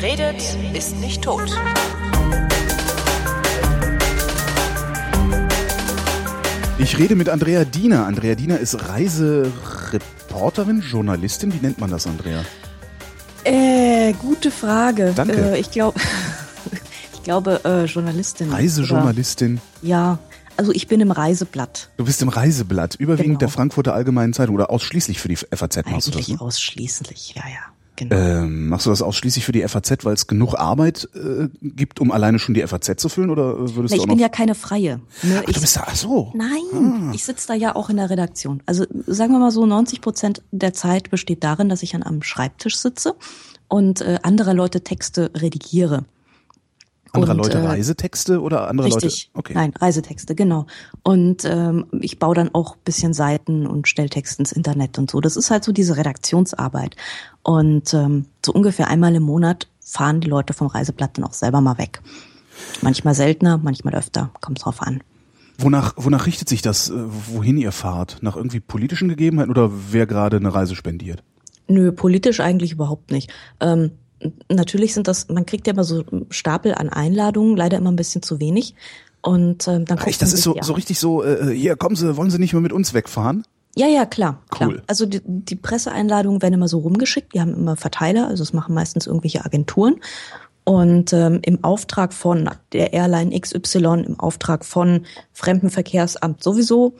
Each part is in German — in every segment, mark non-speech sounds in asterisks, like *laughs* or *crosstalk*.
Wer redet, ist nicht tot. Ich rede mit Andrea Diener. Andrea Diener ist Reisereporterin, Journalistin. Wie nennt man das, Andrea? Äh, gute Frage. Danke. Äh, ich glaube, *laughs* ich glaube äh, Journalistin. Reisejournalistin. Oder, ja, also ich bin im Reiseblatt. Du bist im Reiseblatt, überwiegend Genau. der Frankfurter Allgemeinen Zeitung oder ausschließlich für die FAZ machst du das, Eigentlich ne? ausschließlich, ja, ja. Genau. Ähm, machst du das ausschließlich für die FAZ, weil es genug Arbeit äh, gibt, um alleine schon die FAZ zu füllen, oder würdest Na, du ich bin ja keine Freie. Ne? Ach, ich, du bist da, ach so. Nein, ich sitze da ja auch in der Redaktion. Also sagen wir mal so, 90 Prozent der Zeit besteht darin, dass ich an einem Schreibtisch sitze und äh, anderer Leute Texte redigiere. Andere und, Leute äh, Reisetexte oder andere Richtig. Leute? Okay. Nein, Reisetexte, genau. Und ähm, ich baue dann auch bisschen Seiten und stelle Text ins Internet und so. Das ist halt so diese Redaktionsarbeit. Und ähm, so ungefähr einmal im Monat fahren die Leute vom Reiseblatt dann auch selber mal weg. Manchmal seltener, manchmal öfter, kommt drauf an. Wonach, wonach richtet sich das, äh, wohin ihr fahrt? Nach irgendwie politischen Gegebenheiten oder wer gerade eine Reise spendiert? Nö, politisch eigentlich überhaupt nicht. Ähm, natürlich sind das, man kriegt ja immer so Stapel an Einladungen, leider immer ein bisschen zu wenig. Und ähm, dann echt, das ist so, so richtig so, äh, hier, kommen Sie, wollen Sie nicht mal mit uns wegfahren? Ja, ja, klar, klar. Cool. Also die, die Presseeinladungen werden immer so rumgeschickt, die haben immer Verteiler, also es machen meistens irgendwelche Agenturen. Und ähm, im Auftrag von der Airline XY, im Auftrag von Fremdenverkehrsamt sowieso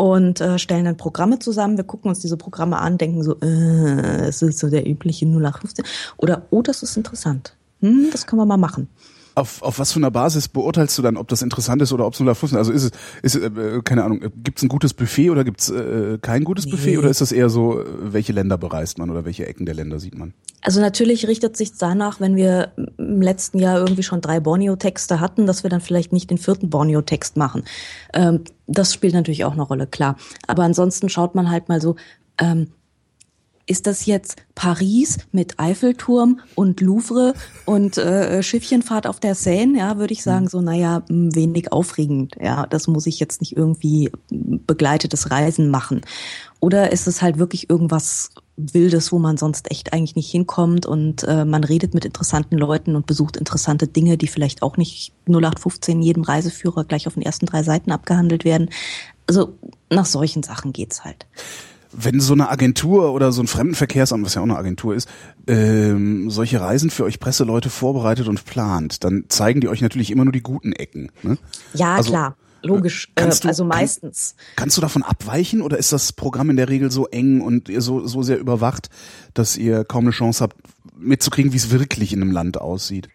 und äh, stellen dann Programme zusammen. Wir gucken uns diese Programme an, denken so, äh, es ist so der übliche 0815. Oder, oh, das ist interessant. Hm, das können wir mal machen. Auf, auf was für einer Basis beurteilst du dann, ob das interessant ist oder ob es nur Fluss ist? Also ist es, ist, äh, keine Ahnung, gibt es ein gutes Buffet oder gibt es äh, kein gutes Buffet Nee. oder ist das eher so, äh, welche Länder bereist man oder welche Ecken der Länder sieht man? Also natürlich richtet sich danach, wenn wir im letzten Jahr irgendwie schon drei Borneo-Texte hatten, dass wir dann vielleicht nicht den vierten Borneo-Text machen. Ähm, das spielt natürlich auch eine Rolle, klar. Aber ansonsten schaut man halt mal so, ähm, ist das jetzt Paris mit Eiffelturm und Louvre und äh, Schiffchenfahrt auf der Seine? Ja, würde ich sagen, so, naja, wenig aufregend. Ja, das muss ich jetzt nicht irgendwie begleitetes Reisen machen. Oder ist es halt wirklich irgendwas Wildes, wo man sonst echt eigentlich nicht hinkommt und äh, man redet mit interessanten Leuten und besucht interessante Dinge, die vielleicht auch nicht 0815 in jedem Reiseführer gleich auf den ersten drei Seiten abgehandelt werden. Also nach solchen Sachen geht's halt. Wenn so eine Agentur oder so ein Fremdenverkehrsamt, was ja auch eine Agentur ist, ähm, solche Reisen für euch Presseleute vorbereitet und plant, dann zeigen die euch natürlich immer nur die guten Ecken. Ne? Ja, Also, klar. Logisch, äh, du- also kann- meistens. Kannst du davon abweichen oder ist das Programm in der Regel so eng und ihr so, so sehr überwacht, dass ihr kaum eine Chance habt, mitzukriegen, wie es wirklich in einem Land aussieht?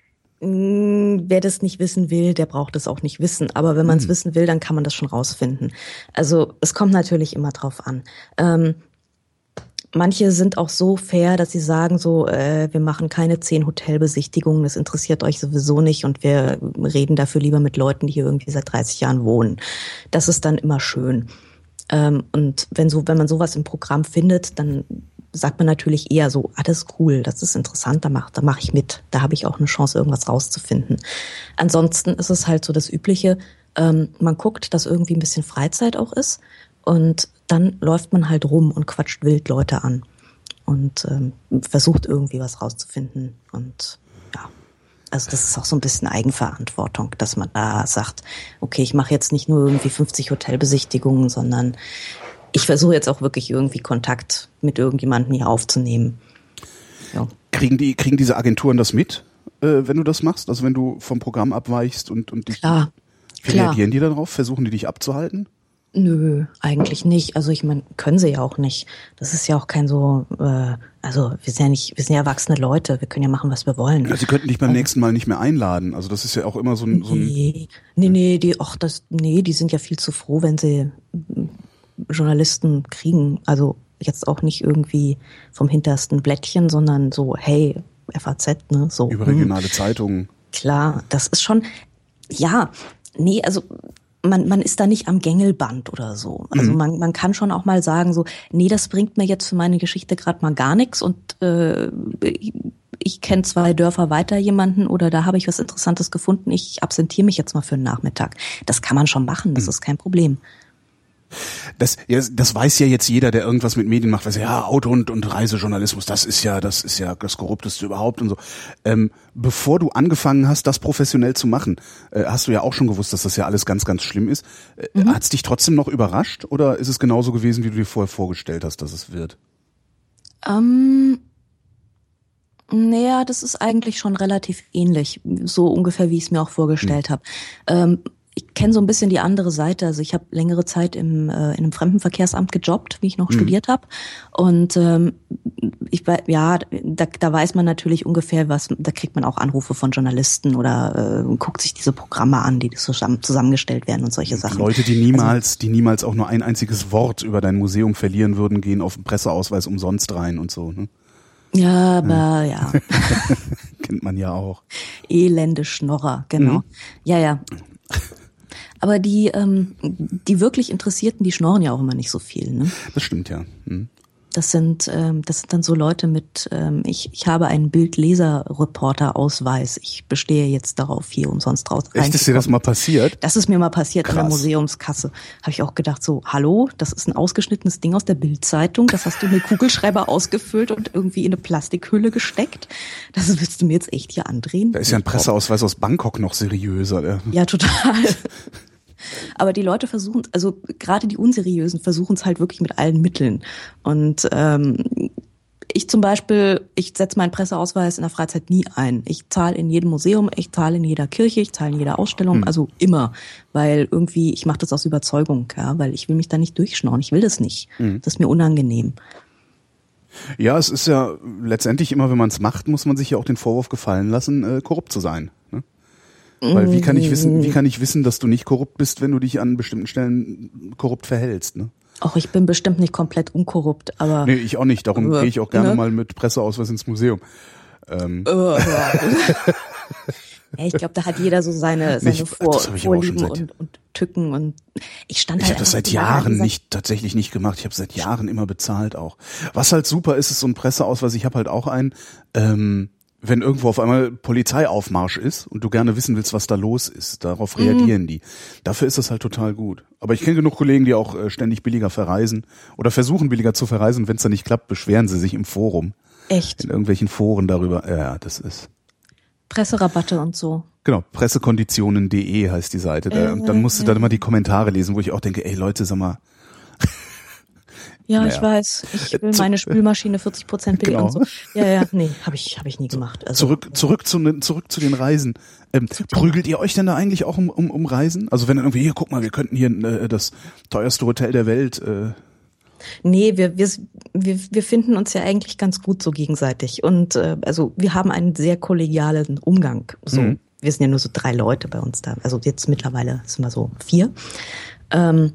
Mm, Wer das nicht wissen will, der braucht es auch nicht wissen. Aber wenn man es wissen will, dann kann man das schon rausfinden. Also es kommt natürlich immer drauf an. Ähm, manche sind auch so fair, dass sie sagen so, äh, wir machen keine zehn Hotelbesichtigungen, das interessiert euch sowieso nicht und wir reden dafür lieber mit Leuten, die hier irgendwie seit 30 Jahren wohnen. Das ist dann immer schön. Ähm, und wenn so, wenn man sowas im Programm findet, dann sagt man natürlich eher so, ah, das ist cool, das ist interessant, da mach, da mach ich mit, da habe ich auch eine Chance, irgendwas rauszufinden. Ansonsten ist es halt so das Übliche, ähm, man guckt, dass irgendwie ein bisschen Freizeit auch ist und dann läuft man halt rum und quatscht wild Leute an und ähm, versucht irgendwie was rauszufinden und ja. Also das ist auch so ein bisschen Eigenverantwortung, dass man da sagt, okay, ich mache jetzt nicht nur irgendwie 50 Hotelbesichtigungen, sondern ich versuche jetzt auch wirklich irgendwie Kontakt mit irgendjemandem hier aufzunehmen. Ja. Kriegen die, kriegen diese Agenturen das mit, äh, wenn du das machst? Also wenn du vom Programm abweichst und, und dich, Klar, wie klar. reagieren die darauf? Versuchen die dich abzuhalten? Nö, eigentlich nicht. Also ich meine, können sie ja auch nicht. Das ist ja auch kein so, äh, also wir sind ja nicht, wir sind ja erwachsene Leute, wir können ja machen, was wir wollen. Ja, sie könnten dich beim nächsten Mal nicht mehr einladen. Also das ist ja auch immer so ein, so ein Nee, nee, nee, die, ach, das, nee, die sind ja viel zu froh, wenn sie Journalisten kriegen. Also jetzt auch nicht irgendwie vom hintersten Blättchen, sondern so, hey, FAZ, ne, so. hm, überregionale Zeitungen. Klar, das ist schon, ja, nee, also man, man ist da nicht am Gängelband oder so. Also man, man kann schon auch mal sagen, so, nee, das bringt mir jetzt für meine Geschichte gerade mal gar nichts und äh, ich, ich kenne zwei Dörfer weiter jemanden oder da habe ich was Interessantes gefunden, ich absentiere mich jetzt mal für einen Nachmittag. Das kann man schon machen, das ist kein Problem. Das, das weiß ja jetzt jeder, der irgendwas mit Medien macht, weiß ja, Auto- und, und Reisejournalismus, das ist ja, das ist ja das Korrupteste überhaupt und so. Ähm, bevor du angefangen hast, das professionell zu machen, äh, hast du ja auch schon gewusst, dass das ja alles ganz, ganz schlimm ist. Äh, mhm. Hat es dich trotzdem noch überrascht oder ist es genauso gewesen, wie du dir vorher vorgestellt hast, dass es wird? Ähm, naja, das ist eigentlich schon relativ ähnlich, so ungefähr, wie ich es mir auch vorgestellt hm. habe. Ähm, ich kenne so ein bisschen die andere Seite. Also ich habe längere Zeit im, äh, in einem Fremdenverkehrsamt gejobbt, wie ich noch mhm. studiert habe. Und ähm, ich ja, da, da weiß man natürlich ungefähr, was, da kriegt man auch Anrufe von Journalisten oder äh, guckt sich diese Programme an, die zusammen, zusammengestellt werden und solche Sachen. Leute, die niemals, also, die niemals auch nur ein einziges Wort über dein Museum verlieren würden, gehen auf den Presseausweis umsonst rein und so. Ne? Ja, aber ja. ja. *laughs* Kennt man ja auch. Elende Schnorrer, genau. Mhm. Ja, ja. *laughs* Aber die, ähm, die wirklich Interessierten, die schnorren ja auch immer nicht so viel. Ne? Das stimmt, ja. Hm. Das sind, ähm, das sind dann so Leute mit, ähm, ich, ich habe einen Bildleser-Reporter-Ausweis. Ich bestehe jetzt darauf, hier umsonst raus. Echt, ist dir das mal passiert? Das ist mir mal passiert Krass. an der Museumskasse. Habe ich auch gedacht, so, hallo, das ist ein ausgeschnittenes Ding aus der Bildzeitung. Das hast du mit Kugelschreiber *laughs* ausgefüllt und irgendwie in eine Plastikhülle gesteckt. Das willst du mir jetzt echt hier andrehen? Da ist ja ein Presseausweis aus Bangkok noch seriöser. Ja, total. *laughs* Aber die Leute versuchen, also gerade die Unseriösen versuchen es halt wirklich mit allen Mitteln. Und ähm, ich zum Beispiel, ich setze meinen Presseausweis in der Freizeit nie ein. Ich zahle in jedem Museum, ich zahle in jeder Kirche, ich zahle in jeder Ausstellung, hm. also immer, weil irgendwie ich mache das aus Überzeugung, ja, weil ich will mich da nicht durchschnorren, ich will das nicht. Hm. Das ist mir unangenehm. Ja, es ist ja letztendlich immer, wenn man es macht, muss man sich ja auch den Vorwurf gefallen lassen, äh, korrupt zu sein. Weil wie kann ich wissen, wie kann ich wissen, dass du nicht korrupt bist, wenn du dich an bestimmten Stellen korrupt verhältst, ne? Auch ich bin bestimmt nicht komplett unkorrupt, aber. Nee, ich auch nicht. Darum gehe ich auch gerne ne? mal mit Presseausweis ins Museum. Ähm. *laughs* ja, ich glaube, da hat jeder so seine, seine nicht, Vor Vorlieben und, und Tücken und ich stand Ich halt habe das seit Jahren nicht tatsächlich nicht gemacht. Ich habe seit Jahren immer bezahlt auch. Was halt super ist, ist so ein Presseausweis. Ich habe halt auch einen. Ähm, wenn irgendwo auf einmal Polizeiaufmarsch ist und du gerne wissen willst, was da los ist, darauf reagieren mhm. die. Dafür ist das halt total gut. Aber ich kenne genug Kollegen, die auch äh, ständig billiger verreisen oder versuchen billiger zu verreisen. Wenn es dann nicht klappt, beschweren sie sich im Forum. Echt? In irgendwelchen Foren darüber. Ja, das ist. Presserabatte und so. Genau, pressekonditionen.de heißt die Seite. Da, und dann musst du dann immer die Kommentare lesen, wo ich auch denke, ey Leute, sag mal, ja, naja. ich weiß. Ich will meine Spülmaschine 40 Prozent billiger genau. und so. Ja, ja, nee, habe ich, hab ich nie gemacht. Also, zurück, zurück zu, zurück zu den Reisen. Ähm, prügelt ihr euch denn da eigentlich auch um, um, um Reisen? Also wenn dann irgendwie, hier, guck mal, wir könnten hier äh, das teuerste Hotel der Welt. Äh, Nee, wir, wir, wir, wir finden uns ja eigentlich ganz gut so gegenseitig. Und äh, also wir haben einen sehr kollegialen Umgang. So, mhm. Wir sind ja nur so drei Leute bei uns da. Also jetzt mittlerweile sind wir so vier. Ähm,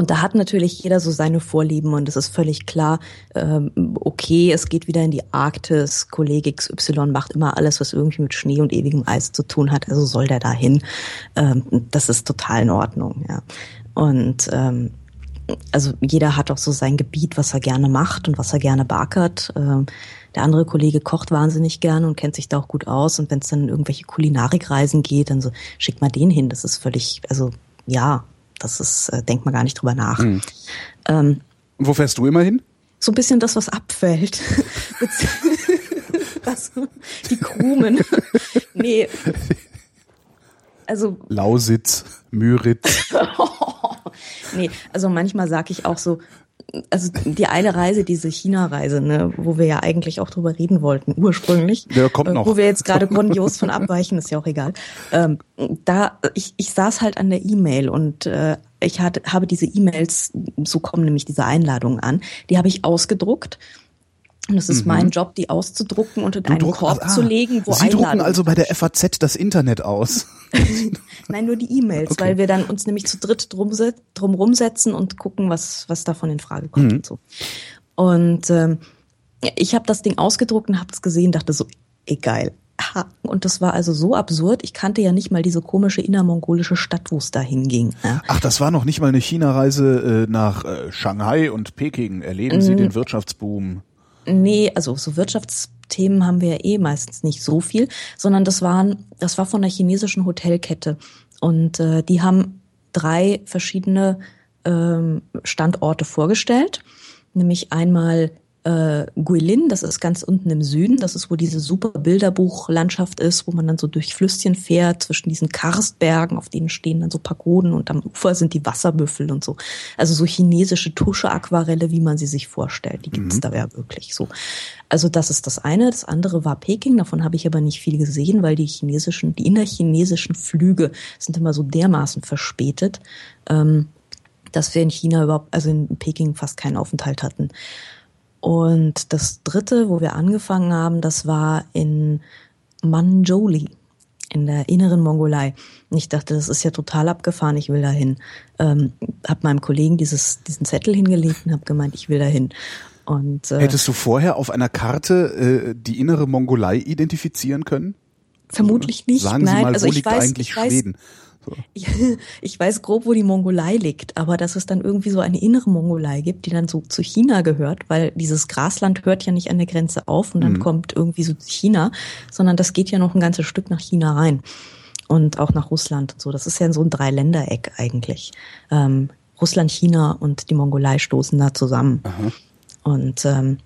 und da hat natürlich jeder so seine Vorlieben und es ist völlig klar, ähm, okay, es geht wieder in die Arktis, Kollege XY macht immer alles, was irgendwie mit Schnee und ewigem Eis zu tun hat, also soll der dahin. Ähm, das ist total in Ordnung, ja. Und ähm, also jeder hat auch so sein Gebiet, was er gerne macht und was er gerne bakert. Ähm, der andere Kollege kocht wahnsinnig gerne und kennt sich da auch gut aus. Und wenn es dann irgendwelche Kulinarikreisen geht, dann so schickt mal den hin. Das ist völlig, also ja, das ist, äh, denkt man gar nicht drüber nach. Mhm. Ähm, Wo fährst du immer hin? So ein bisschen das, was abfällt. *laughs* *laughs* was, die Krumen. *laughs* nee. Also. Lausitz, Müritz. nee, also manchmal sage ich auch so, also die eine Reise, diese China-Reise, ne, wo wir ja eigentlich auch drüber reden wollten, ursprünglich. Der kommt äh, noch. Wo wir jetzt gerade grandios von abweichen, ist ja auch egal. Ähm, da, ich, ich saß halt an der E-Mail und äh, ich hatte, habe diese E-Mails, so kommen nämlich diese Einladungen an, die habe ich ausgedruckt und es ist mhm. mein Job, die auszudrucken und in du einen druck, Korb ah, zu legen, wo Sie drucken also bei der FAZ das Internet aus? *laughs* Nein, nur die E-Mails, okay. weil wir dann uns nämlich zu dritt drum, drum rumsetzen und gucken, was, was davon in Frage kommt mhm. und so. Und ähm, ich habe das Ding ausgedruckt und habe es gesehen, dachte so, egal. Und das war also so absurd. Ich kannte ja nicht mal diese komische innermongolische Stadt, wo es da hinging. Ja. Ach, das war noch nicht mal eine China-Reise äh, nach äh, Shanghai und Peking. Erleben Sie mhm. den Wirtschaftsboom? Nee, also so Wirtschaftsthemen haben wir ja eh meistens nicht so viel, sondern das waren, das war von der chinesischen Hotelkette. Und äh, die haben drei verschiedene ähm, Standorte vorgestellt, nämlich einmal äh, Guilin, das ist ganz unten im Süden, das ist, wo diese super Bilderbuchlandschaft ist, wo man dann so durch Flüsschen fährt, zwischen diesen Karstbergen, auf denen stehen dann so Pagoden und am Ufer sind die Wasserbüffel und so. Also so chinesische Tusche-Aquarelle, wie man sie sich vorstellt, die gibt's mhm. da ja wirklich so. Also das ist das eine. Das andere war Peking, davon habe ich aber nicht viel gesehen, weil die chinesischen, die innerchinesischen Flüge sind immer so dermaßen verspätet, ähm, dass wir in China überhaupt, also in Peking fast keinen Aufenthalt hatten. Und das dritte, wo wir angefangen haben, das war in Manjoli in der inneren Mongolei. Und ich dachte, das ist ja total abgefahren, ich will dahin. Ähm, hab meinem Kollegen dieses, diesen Zettel hingelegt und habe gemeint, ich will dahin. Und, äh, Hättest du vorher auf einer Karte äh, die innere Mongolei identifizieren können? Vermutlich nicht. Sagen Sie Nein, mal, also wo liegt weiß, eigentlich Schweden? So. Ich, *laughs* ich weiß grob, wo die Mongolei liegt, aber dass es dann irgendwie so eine innere Mongolei gibt, die dann so zu China gehört, weil dieses Grasland hört ja nicht an der Grenze auf und dann mhm. kommt irgendwie so China, sondern das geht ja noch ein ganzes Stück nach China rein und auch nach Russland und so. Das ist ja so ein Dreiländereck eigentlich. Ähm, Russland, China und die Mongolei stoßen da zusammen. Aha. Und ähm,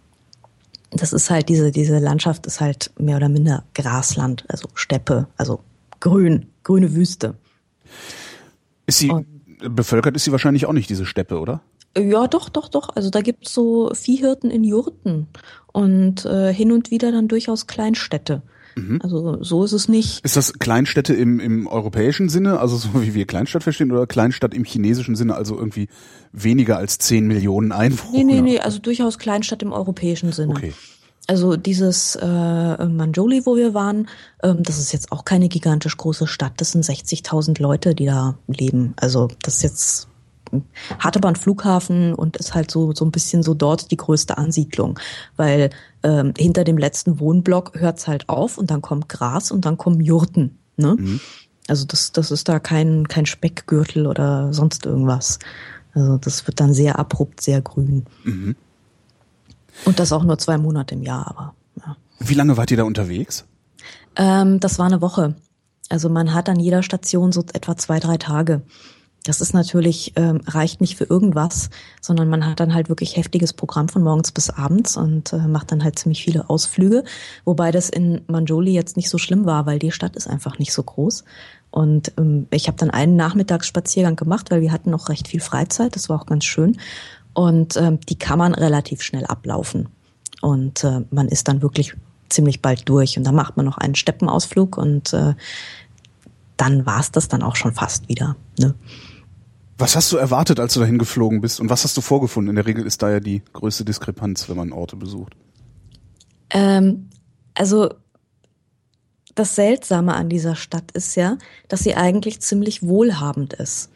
das ist halt diese diese Landschaft ist halt mehr oder minder Grasland, also Steppe, also grün, grüne Wüste. Ist sie und, bevölkert ist sie wahrscheinlich auch nicht, diese Steppe, oder? Ja, doch, doch, doch. Also da gibt's so Viehhirten in Jurten und äh, hin und wieder dann durchaus Kleinstädte. Mhm. Also so ist es nicht. Ist das Kleinstädte im, im europäischen Sinne, also so wie wir Kleinstadt verstehen, oder Kleinstadt im chinesischen Sinne, also irgendwie weniger als 10 Millionen Einwohner? Nee, nee, nee, also durchaus Kleinstadt im europäischen Sinne. Okay. Also dieses äh, Manjoli, wo wir waren, ähm, das ist jetzt auch keine gigantisch große Stadt. Das sind 60.000 Leute, die da leben. Also das ist jetzt hat aber einen Flughafen und ist halt so so ein bisschen so dort die größte Ansiedlung, weil ähm, hinter dem letzten Wohnblock hört's halt auf und dann kommt Gras und dann kommen Jurten. Ne? Mhm. Also das das ist da kein kein Speckgürtel oder sonst irgendwas. Also das wird dann sehr abrupt, sehr grün. Mhm. Und das auch nur zwei Monate im Jahr, aber ja. Wie lange wart ihr da unterwegs? Ähm, das war eine Woche. Also man hat an jeder Station so etwa zwei, drei Tage. Das ist natürlich, ähm, reicht nicht für irgendwas, sondern man hat dann halt wirklich heftiges Programm von morgens bis abends und äh, macht dann halt ziemlich viele Ausflüge. Wobei das in Manjoli jetzt nicht so schlimm war, weil die Stadt ist einfach nicht so groß. Und ähm, ich habe dann einen Nachmittagsspaziergang gemacht, weil wir hatten noch recht viel Freizeit. Das war auch ganz schön. Und ähm, die kann man relativ schnell ablaufen. Und äh, man ist dann wirklich ziemlich bald durch. Und dann macht man noch einen Steppenausflug und äh, dann war's das dann auch schon fast wieder. Ne? Was hast du erwartet, als du dahin geflogen bist? Und was hast du vorgefunden? In der Regel ist da ja die größte Diskrepanz, wenn man Orte besucht. Ähm, also das Seltsame an dieser Stadt ist ja, dass sie eigentlich ziemlich wohlhabend ist.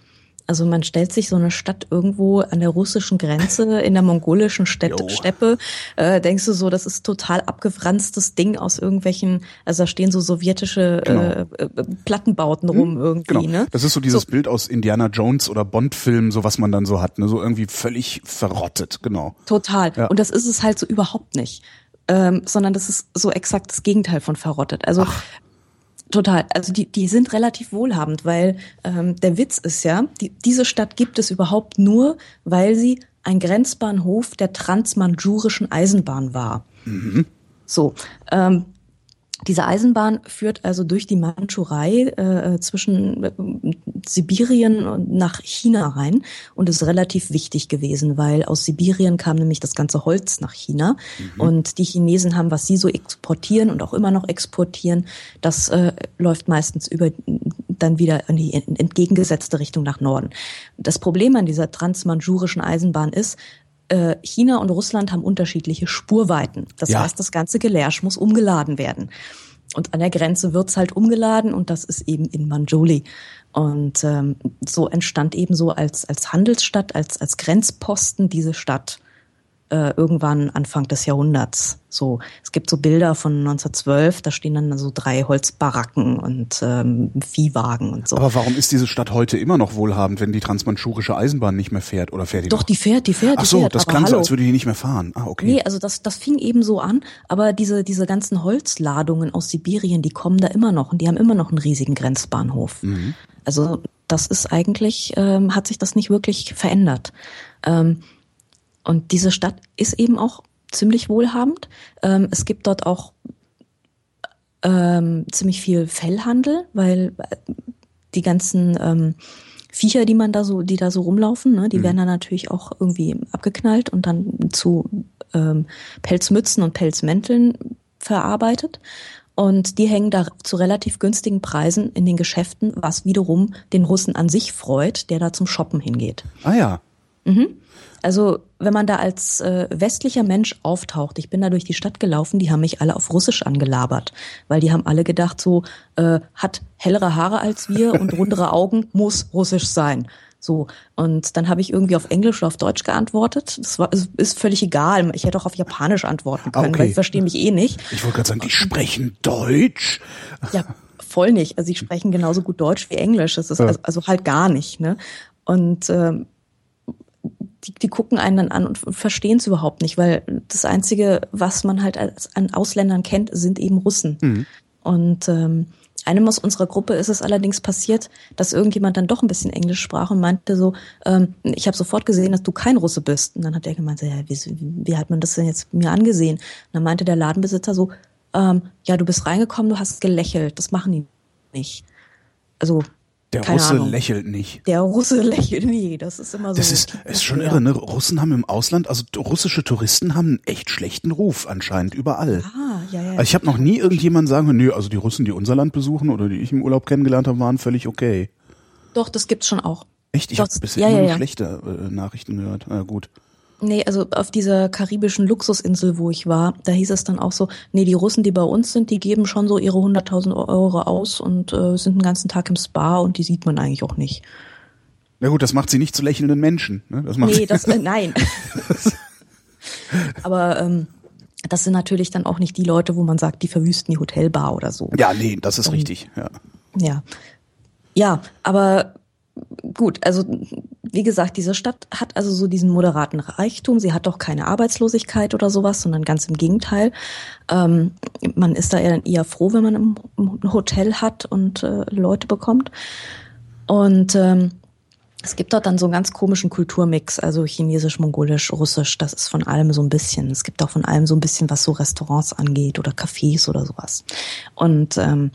Also man stellt sich so eine Stadt irgendwo an der russischen Grenze in der mongolischen Städte, Steppe, äh, denkst du so, das ist total abgefranstes Ding aus irgendwelchen, also da stehen so sowjetische genau. äh, äh Plattenbauten rum hm, irgendwie. Genau. Ne? Das ist so dieses so. Bild aus Indiana Jones oder Bond-Filmen, so was man dann so hat, ne? so irgendwie völlig verrottet, genau. Total. Ja. Und das ist es halt so überhaupt nicht. Ähm, sondern das ist so exakt das Gegenteil von verrottet. Also Ach. Total. Also die, die sind relativ wohlhabend, weil ähm, der Witz ist ja, die, diese Stadt gibt es überhaupt nur, weil sie ein Grenzbahnhof der transmanjurischen Eisenbahn war. Mhm. So, ähm, diese Eisenbahn führt also durch die Mandschurei äh, zwischen äh, Sibirien und nach China rein und ist relativ wichtig gewesen, weil aus Sibirien kam nämlich das ganze Holz nach China mhm. und die Chinesen haben, was sie so exportieren und auch immer noch exportieren, das äh, läuft meistens über dann wieder in die entgegengesetzte Richtung nach Norden. Das Problem an dieser transmanjurischen Eisenbahn ist, äh, China und Russland haben unterschiedliche Spurweiten. Das ja. heißt, das ganze Gelärsch muss umgeladen werden. Und an der Grenze wird's halt umgeladen und das ist eben in Manjuli. Und ähm, so entstand eben so als, als Handelsstadt, als, als Grenzposten diese Stadt äh, irgendwann Anfang des Jahrhunderts. So, es gibt so Bilder von 1912, da stehen dann so drei Holzbaracken und ähm, Viehwagen und so. Aber warum ist diese Stadt heute immer noch wohlhabend, wenn die transmanchurische Eisenbahn nicht mehr fährt oder fährt die Doch, noch? die fährt, die fährt, Ach so, fährt. das klang so, als würde die nicht mehr fahren. Ah, okay. Nee, also das, das fing eben so an, aber diese, diese ganzen Holzladungen aus Sibirien, die kommen da immer noch und die haben immer noch einen riesigen Grenzbahnhof. Mhm. Also das ist eigentlich, ähm, hat sich das nicht wirklich verändert. Ähm, und diese Stadt ist eben auch ziemlich wohlhabend. Ähm, es gibt dort auch ähm, ziemlich viel Fellhandel, weil äh, die ganzen ähm, Viecher, die man da so, die da so rumlaufen, ne, die mhm. werden dann natürlich auch irgendwie abgeknallt und dann zu ähm, Pelzmützen und Pelzmänteln verarbeitet. Und die hängen da zu relativ günstigen Preisen in den Geschäften, was wiederum den Russen an sich freut, der da zum Shoppen hingeht. Ah ja. Mhm. Also wenn man da als äh, westlicher Mensch auftaucht, ich bin da durch die Stadt gelaufen, die haben mich alle auf Russisch angelabert, weil die haben alle gedacht, so äh, hat hellere Haare als wir *laughs* und rundere Augen, muss Russisch sein. So, und dann habe ich irgendwie auf Englisch oder auf Deutsch geantwortet. Das war, ist völlig egal. Ich hätte auch auf Japanisch antworten können, okay. weil ich verstehe mich eh nicht. Ich wollte gerade sagen, die sprechen Deutsch. Ja, voll nicht. Also sie sprechen genauso gut Deutsch wie Englisch. Das ist also, also, halt gar nicht. Ne? Und ähm, die, die gucken einen dann an und verstehen es überhaupt nicht, weil das Einzige, was man halt als, an Ausländern kennt, sind eben Russen. Mhm. Und ähm, einem aus unserer Gruppe ist es allerdings passiert, dass irgendjemand dann doch ein bisschen Englisch sprach und meinte so, ähm, ich habe sofort gesehen, dass du kein Russe bist. Und dann hat er gemeint, ja, wie, wie hat man das denn jetzt mir angesehen? Und dann meinte der Ladenbesitzer so, ähm, ja, du bist reingekommen, du hast gelächelt, das machen die nicht. Also der Keine Russe Ahnung. lächelt nicht. Der Russe *laughs* lächelt nie. Das ist immer so. Das ist, ist schon irre, ne? Russen haben im Ausland, also russische Touristen haben einen echt schlechten Ruf anscheinend überall. Ah, ja, ja. Also ich habe noch nie irgendjemand sagen, nö, also die Russen, die unser Land besuchen oder die ich im Urlaub kennengelernt habe, waren völlig okay. Doch, das gibt's schon auch. Echt? Ich habe bisher ja, immer ja, schlechte äh, Nachrichten gehört. Na gut. Nee, also auf dieser karibischen Luxusinsel, wo ich war, da hieß es dann auch so, nee, die Russen, die bei uns sind, die geben schon so ihre 100.000 Euro aus und äh, sind den ganzen Tag im Spa und die sieht man eigentlich auch nicht. Na gut, das macht sie nicht zu lächelnden Menschen. Ne? Das macht nee, das, äh, *laughs* nein. *laughs* Aber ähm, das sind natürlich dann auch nicht die Leute, wo man sagt, die verwüsten die Hotelbar oder so. Ja, nee, das ist und, richtig. Ja. ja. Ja, aber gut, also wie gesagt, diese Stadt hat also so diesen moderaten Reichtum. Sie hat auch keine Arbeitslosigkeit oder sowas, sondern ganz im Gegenteil. Ähm, man ist da eher, eher froh, wenn man ein Hotel hat und äh, Leute bekommt. Und ähm, es gibt dort dann so einen ganz komischen Kulturmix, also chinesisch, mongolisch, russisch, das ist von allem so ein bisschen. Es gibt auch von allem so ein bisschen, was so Restaurants angeht oder Cafés oder sowas. Und ähm,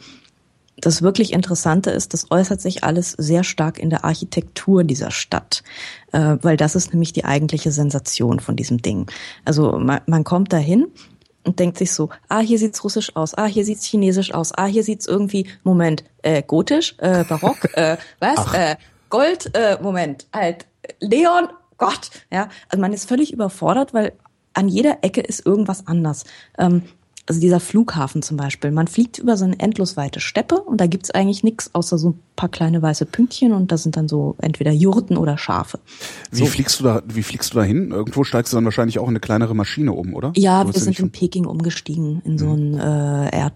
das wirklich Interessante ist, das äußert sich alles sehr stark in der Architektur dieser Stadt, äh, weil das ist nämlich die eigentliche Sensation von diesem Ding. Also man, man kommt dahin und denkt sich so, ah, hier sieht's russisch aus, ah, hier sieht's chinesisch aus, ah, hier sieht's irgendwie, Moment, äh, gotisch, äh, barock, äh, *laughs* was, Ach. äh, Gold, äh, Moment, halt, Leon, Gott, ja, also man ist völlig überfordert, weil an jeder Ecke ist irgendwas anders. Ähm, also dieser Flughafen zum Beispiel, man fliegt über so eine endlos weite Steppe und da gibt's eigentlich nichts außer so ein paar kleine weiße Pünktchen und da sind dann so entweder Jurten oder Schafe. Wie so. fliegst du da, wie fliegst du da hin? Irgendwo steigst du dann wahrscheinlich auch in eine kleinere Maschine um, oder? Ja, wir sind in Peking umgestiegen in so ein äh, Air.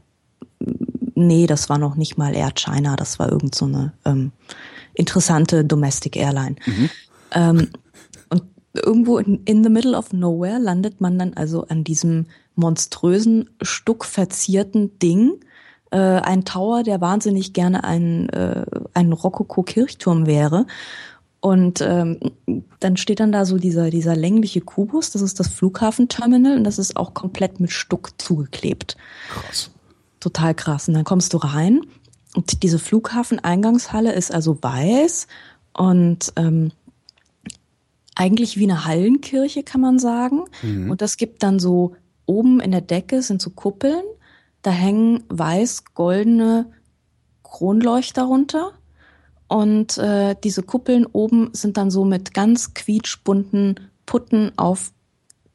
Nee, das war noch nicht mal Air China, das war irgend so eine ähm, interessante Domestic Airline. Mhm. Ähm, und irgendwo in, in the middle of nowhere landet man dann also an diesem monströsen, stuckverzierten Ding. Äh, ein Tower, der wahnsinnig gerne ein, äh, ein Rokoko-Kirchturm wäre. Und ähm, dann steht dann da so dieser, dieser längliche Kubus, das ist das Flughafenterminal und das ist auch komplett mit Stuck zugeklebt. Krass. Total krass. Und dann kommst du rein und diese Flughafeneingangshalle ist also weiß und ähm, eigentlich wie eine Hallenkirche, kann man sagen. Mhm. Und das gibt dann so oben in der Decke sind so Kuppeln, da hängen weiß-goldene Kronleuchter runter. Und äh, diese Kuppeln oben sind dann so mit ganz quietschbunten Putten auf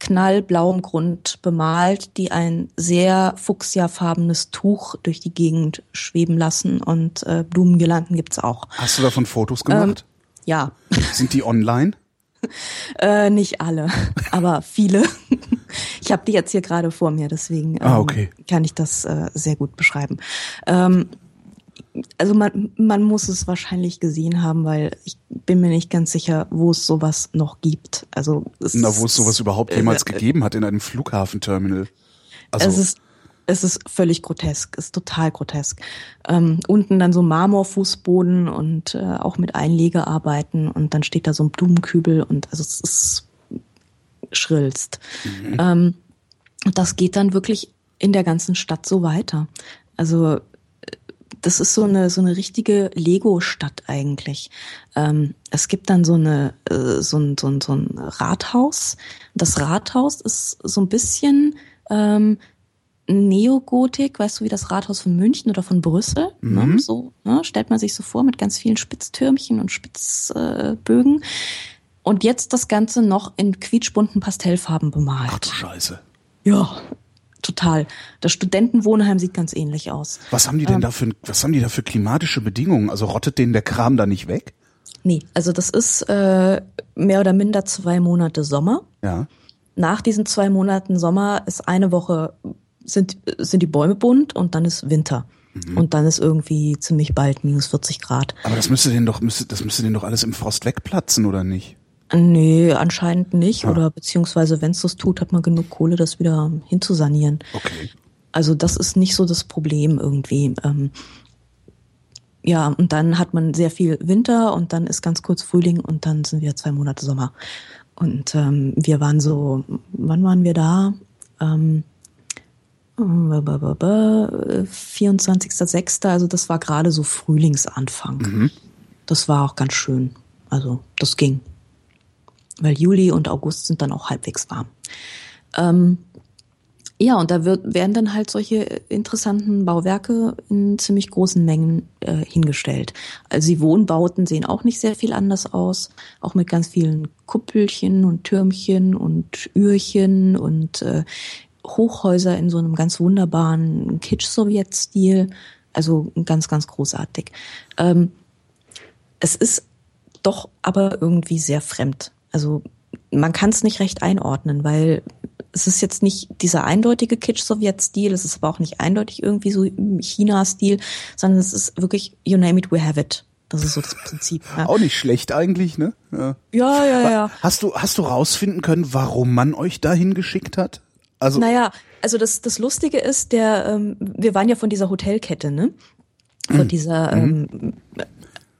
knallblauem Grund bemalt, die ein sehr fuchsiafarbenes Tuch durch die Gegend schweben lassen und äh, Blumengirlanden gibt's auch. Hast du davon Fotos gemacht? Ähm, ja. Sind die online? *laughs* äh, nicht alle, *laughs* aber viele. ich habe die jetzt hier gerade vor mir, deswegen ähm, ah, okay. kann ich das äh, sehr gut beschreiben. Ähm, also man, man muss es wahrscheinlich gesehen haben, weil ich bin mir nicht ganz sicher, wo es sowas noch gibt. Also es Na, wo es sowas überhaupt jemals äh, gegeben hat in einem Flughafenterminal. Also es ist Es ist völlig grotesk, ist total grotesk. Ähm, unten dann so Marmorfußboden und äh, auch mit Einlegearbeiten und dann steht da so ein Blumenkübel und also es ist schrillst. Mhm. Ähm, das geht dann wirklich in der ganzen Stadt so weiter. Also das ist so eine so eine richtige Lego-Stadt eigentlich. Ähm, es gibt dann so eine äh, so ein, so ein so ein Rathaus. Das Rathaus ist so ein bisschen ähm, Neogotik, weißt du, wie das Rathaus von München oder von Brüssel. Ne? Mhm. Ne? So ne? stellt man sich so vor mit ganz vielen Spitztürmchen und Spitzbögen. Äh, und jetzt das Ganze noch in quietschbunten Pastellfarben bemalt. Ach du Scheiße. Ja, total. Das Studentenwohnheim sieht ganz ähnlich aus. Was haben die denn ähm, da für, was haben die da für klimatische Bedingungen? Also rottet denen der Kram da nicht weg? Nee, also das ist äh, mehr oder minder zwei Monate Sommer. Ja. Nach diesen zwei Monaten Sommer ist eine Woche sind, sind die Bäume bunt und dann ist Winter. Mhm. Und dann ist irgendwie ziemlich bald minus 40 Grad. Aber das müsste den doch, müsste, das müsste den doch alles im Frost wegplatzen, oder nicht? Nee, anscheinend nicht. Ja. Oder beziehungsweise, wenn es das tut, hat man genug Kohle, das wieder hinzusanieren. Okay. Also das ist nicht so das Problem irgendwie. Ähm, ja, und dann hat man sehr viel Winter und dann ist ganz kurz Frühling und dann sind wir zwei Monate Sommer. Und ähm, wir waren so, wann waren wir da? Ähm, 24.06., also das war gerade so Frühlingsanfang. Mhm. Das war auch ganz schön. Also das ging. Weil Juli und August sind dann auch halbwegs warm. Ähm, ja, und da wird, werden dann halt solche interessanten Bauwerke in ziemlich großen Mengen äh, hingestellt. Also die Wohnbauten sehen auch nicht sehr viel anders aus, auch mit ganz vielen Kuppelchen und Türmchen und Ührchen und äh, Hochhäuser in so einem ganz wunderbaren Kitsch-Sowjet-Stil. Also ganz, ganz großartig. Ähm, es ist doch aber irgendwie sehr fremd. Also man kann es nicht recht einordnen, weil es ist jetzt nicht dieser eindeutige Kitsch-Sowjet-Stil, es ist aber auch nicht eindeutig irgendwie so China-Stil, sondern es ist wirklich, you name it, we have it. Das ist so das Prinzip. Ja. Auch nicht schlecht eigentlich, ne? Ja, ja, ja. ja. Hast du, hast du rausfinden können, warum man euch dahin geschickt hat? Also naja, also das, das Lustige ist, der, ähm, wir waren ja von dieser Hotelkette, ne? Von mhm. dieser mhm. ähm,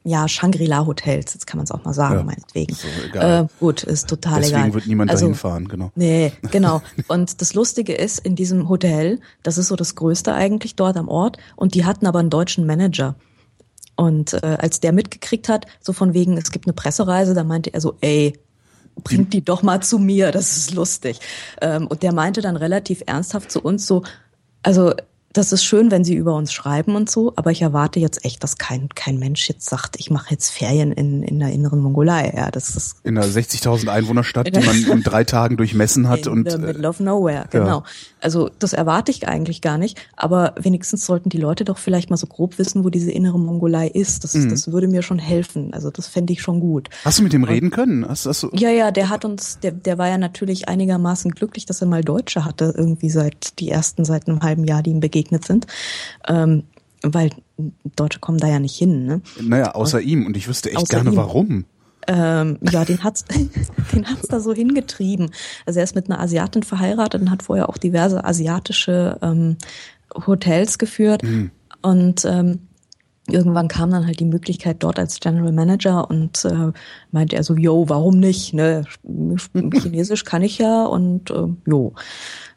ja, Shangri-La Hotels, jetzt kann man es auch mal sagen, ja, meinetwegen. So, äh, gut, ist total Deswegen egal. Deswegen wird niemand also, dahin fahren, genau. Nee, *laughs* genau. Und das Lustige ist, in diesem Hotel, das ist so das Größte eigentlich dort am Ort, und die hatten aber einen deutschen Manager. Und äh, als der mitgekriegt hat, so von wegen, es gibt eine Pressereise, da meinte er so, ey, bringt die doch mal zu mir, das ist lustig. Ähm, und der meinte dann relativ ernsthaft zu uns so, also das ist schön, wenn sie über uns schreiben und so, aber ich erwarte jetzt echt, dass kein, kein Mensch jetzt sagt, ich mache jetzt Ferien in, in der inneren Mongolei. Ja, das ist in einer 60.000 Einwohnerstadt, die man in *laughs* drei Tagen durchmessen hat. In und, the middle of nowhere, genau. Ja. Also das erwarte ich eigentlich gar nicht, aber wenigstens sollten die Leute doch vielleicht mal so grob wissen, wo diese innere Mongolei ist. Das, mhm. das würde mir schon helfen. Also das fände ich schon gut. Hast du mit dem reden können? Hast, hast du ja, ja, der hat uns, der, der war ja natürlich einigermaßen glücklich, dass er mal Deutsche hatte, irgendwie seit die ersten seit einem halben Jahr, die ihm begegnet begegnet sind. Ähm, weil Deutsche kommen da ja nicht hin. Ne? Naja, außer und, ihm. Und ich wüsste echt gerne, ihm. warum. Ähm, ja, den hat's, *laughs* den hat's da so hingetrieben. Also er ist mit einer Asiatin verheiratet und hat vorher auch diverse asiatische ähm, Hotels geführt. Mhm. Und ähm, irgendwann kam dann halt die Möglichkeit dort als General Manager und äh, meinte er so, yo, warum nicht? Ne? *laughs* Chinesisch kann ich ja und äh, jo.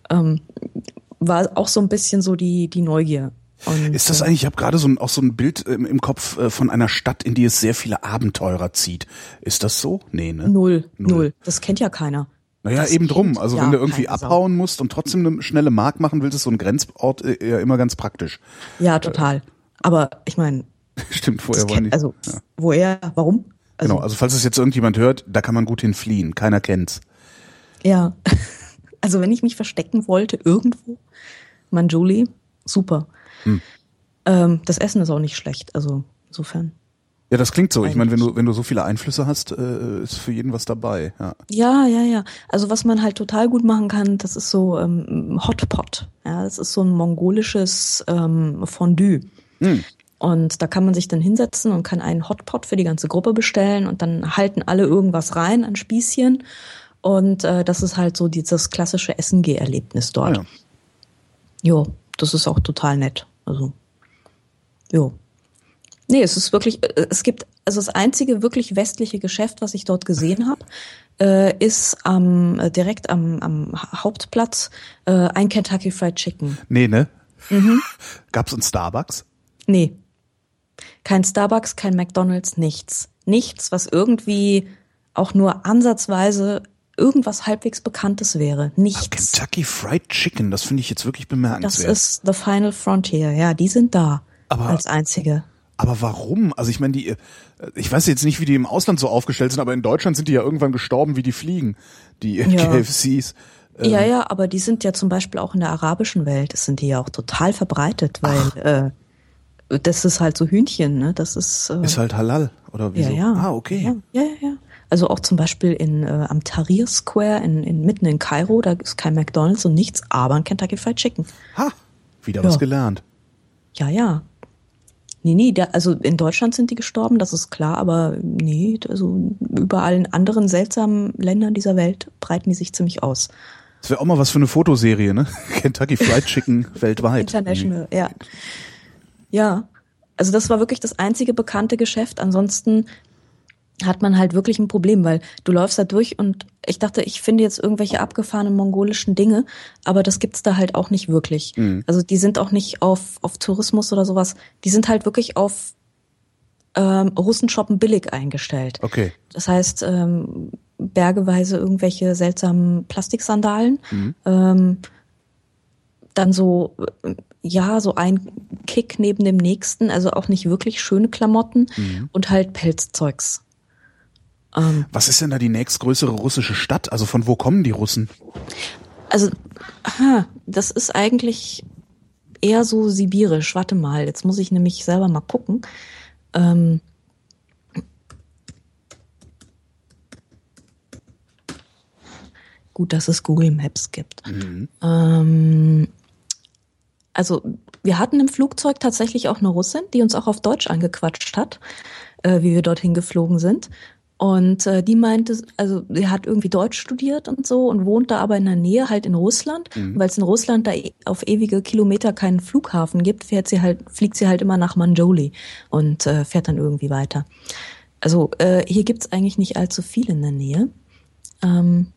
Ähm, war auch so ein bisschen so die, die Neugier. Und, ist das äh, eigentlich, ich habe gerade so ein, auch so ein Bild im, im Kopf äh, von einer Stadt, in die es sehr viele Abenteurer zieht. Ist das so? Nee, ne? Null, null. null. Das kennt ja keiner. Naja, das eben drum. Also wenn du irgendwie abhauen Sau. musst und trotzdem eine schnelle Mark machen willst, ist so ein Grenzort äh, ja immer ganz praktisch. Ja, total. Aber ich meine. *laughs* Stimmt, vorher wollen die. Also, ja. woher, warum? Also, genau, also falls es jetzt irgendjemand hört, da kann man gut hinfliehen. Keiner kennt's. Ja. Also wenn ich mich verstecken wollte irgendwo, Manjuli, super. Hm. Ähm, das Essen ist auch nicht schlecht, also insofern. Ja, das klingt so. Ich meine, wenn du wenn du so viele Einflüsse hast, äh, ist für jeden was dabei. Ja. ja, ja, ja. Also was man halt total gut machen kann, das ist so ähm, Hotpot. Ja, das ist so ein mongolisches ähm, Fondue. Hm. Und da kann man sich dann hinsetzen und kann einen Hotpot für die ganze Gruppe bestellen und dann halten alle irgendwas rein an Spießchen und äh, das ist halt so dieses klassische Essen-Geh-Erlebnis dort. Ja. Jo, das ist auch total nett. Also, jo. Nee, es ist wirklich, äh, es gibt, also das einzige wirklich westliche Geschäft, was ich dort gesehen habe, äh, ist am, äh, direkt am, am Hauptplatz äh, ein Kentucky Fried Chicken. Nee, ne? Mhm. *laughs* Gab's ein Starbucks? Nee. Kein Starbucks, kein McDonalds, nichts. Nichts, was irgendwie auch nur ansatzweise irgendwas halbwegs Bekanntes wäre. Nichts. Kentucky Fried Chicken, das finde ich jetzt wirklich bemerkenswert. Das ist The Final Frontier, ja, die sind da. Aber als einzige. Aber warum? Also ich meine, die, äh, ich weiß jetzt nicht, wie die im Ausland so aufgestellt sind, aber in Deutschland sind die ja irgendwann gestorben, wie die fliegen, die ja. *laughs* KFCs. Ähm, ja, ja, aber die sind ja zum Beispiel auch in der arabischen Welt, das sind die ja auch total verbreitet, weil äh, das ist halt so Hühnchen, ne? Das ist äh, ist halt halal oder wieso? Ja, ja. Ah, okay. Ja, ja, ja. Also auch zum Beispiel in äh, am Tahrir Square in, in mitten in Kairo, da ist kein McDonald's und nichts, aber ein Kentucky Fried Chicken. Ha, wieder ja. was gelernt. Ja, ja. Nee, nee, da, also in Deutschland sind die gestorben, das ist klar, aber nee, also überall in anderen seltsamen Ländern dieser Welt breiten die sich ziemlich aus. Das wäre auch mal was für eine Fotoserie, ne? *laughs* Kentucky Fried Chicken *laughs* weltweit. International, ja. Ja. Also das war wirklich das einzige bekannte Geschäft. Ansonsten hat man halt wirklich ein Problem, weil du läufst da durch und ich dachte, ich finde jetzt irgendwelche abgefahrenen mongolischen Dinge, aber das gibt's da halt auch nicht wirklich. Mhm. Also die sind auch nicht auf, auf Tourismus oder sowas, die sind halt wirklich auf ähm, Russen shoppen billig eingestellt. Okay. Das heißt, ähm, bergeweise irgendwelche seltsamen Plastiksandalen, mhm. ähm, dann so, ja, so ein Kick neben dem nächsten, also auch nicht wirklich schöne Klamotten mhm. und halt Pelzzeugs. Ähm, Was ist denn da die nächstgrößere russische Stadt? Also von wo kommen die Russen? Also, aha, das ist eigentlich eher so sibirisch. Warte mal, jetzt muss ich nämlich selber mal gucken. Ähm, gut, dass es Google Maps gibt. Mhm. Ähm, also wir hatten im Flugzeug tatsächlich auch eine Russin, die uns auch auf Deutsch angequatscht hat, äh, wie wir dorthin geflogen sind. Und äh, die meinte, also sie hat irgendwie Deutsch studiert und so und wohnt da aber in der Nähe, halt in Russland. Mhm. Weil es in Russland da e, auf ewige Kilometer keinen Flughafen gibt, fährt sie halt, fliegt sie halt immer nach Manjoli und äh, fährt dann irgendwie weiter. Also äh, hier gibt's eigentlich nicht allzu viel in der Nähe. Ähm,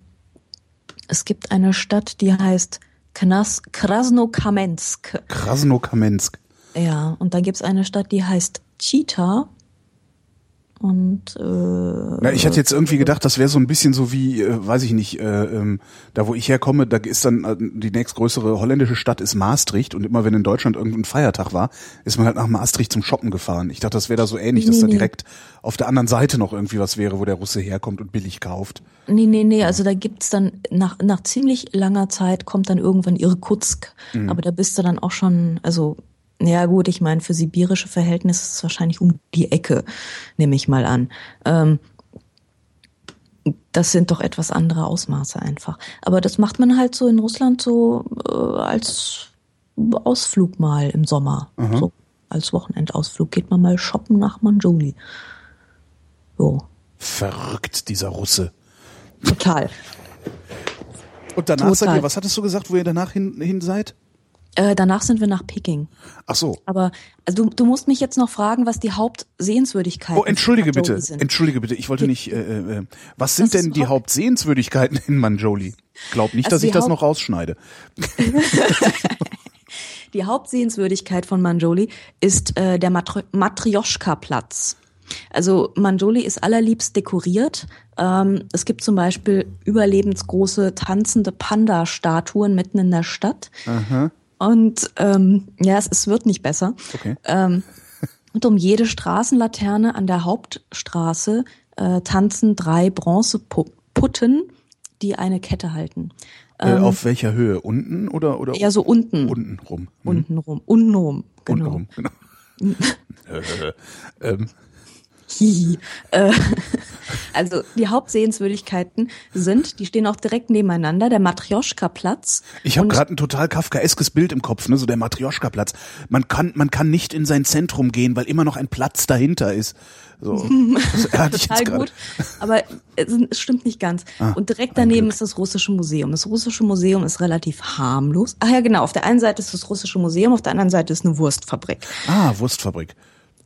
es gibt eine Stadt, die heißt Knas Krasnokamensk. Krasnokamensk. Ja, und da gibt's eine Stadt, die heißt Chita und äh, Na, ich hatte jetzt irgendwie gedacht, das wäre so ein bisschen so wie, äh, weiß ich nicht, äh, ähm, da wo ich herkomme, da ist dann äh, die nächstgrößere holländische Stadt ist Maastricht und immer wenn in Deutschland irgendein Feiertag war, ist man halt nach Maastricht zum Shoppen gefahren. Ich dachte, das wäre da so ähnlich, nee, dass da direkt auf der anderen Seite noch irgendwie was wäre, wo der Russe herkommt und billig kauft. Nee, nee, nee, also da gibt's dann nach nach ziemlich langer Zeit kommt dann irgendwann Irkutsk, mhm. aber da bist du dann auch schon, also ja gut, ich meine, für sibirische Verhältnisse ist es wahrscheinlich um die Ecke, nehme ich mal an. Ähm, das sind doch etwas andere Ausmaße einfach. Aber das macht man halt so in Russland so äh, als Ausflug mal im Sommer. Mhm. So als Wochenendausflug geht man mal shoppen nach Manjuli. So. Verrückt, dieser Russe. Total. Und danach Total. seid ihr, was hattest du gesagt, wo ihr danach hin, hin seid? Äh, danach sind wir nach Peking. Ach so. Aber also du, du musst mich jetzt noch fragen, was die Hauptsehenswürdigkeiten Oh, entschuldige bitte. Sind. Entschuldige bitte. Ich wollte okay. nicht. Äh, äh, was sind was denn die Hauptsehenswürdigkeiten in Manjoli? Glaub nicht, also dass ich das noch rausschneide. *laughs* die Hauptsehenswürdigkeit von Manjoli ist äh, der Matri Matrioschka-Platz. Also Manjoli ist allerliebst dekoriert. Ähm, es gibt zum Beispiel überlebensgroße tanzende Panda-Statuen mitten in der Stadt. Aha. Und ähm, ja, es, es wird nicht besser. Okay. Ähm, und um jede Straßenlaterne an der Hauptstraße äh, tanzen drei Bronzeputten, die eine Kette halten. Äh, ähm, auf welcher Höhe? Unten oder oder? Ja, so unten. Unten rum. Hm. Unten rum. Unten rum. Genau. Unten rum. Genau. *laughs* ähm. Hihi. Äh, Also die Hauptsehenswürdigkeiten sind, die stehen auch direkt nebeneinander, der Matrioschka-Platz. Ich habe gerade ein total kafkaeskes Bild im Kopf, ne, so der Matrioschka-Platz. Man kann, man kann nicht in sein Zentrum gehen, weil immer noch ein Platz dahinter ist. So. *laughs* Total gut, aber es, stimmt nicht ganz. Ah, und direkt daneben ist das russische Museum. Das russische Museum ist relativ harmlos. Ach ja, genau. Auf der einen Seite ist das russische Museum, auf der anderen Seite ist eine Wurstfabrik. Ah, Wurstfabrik.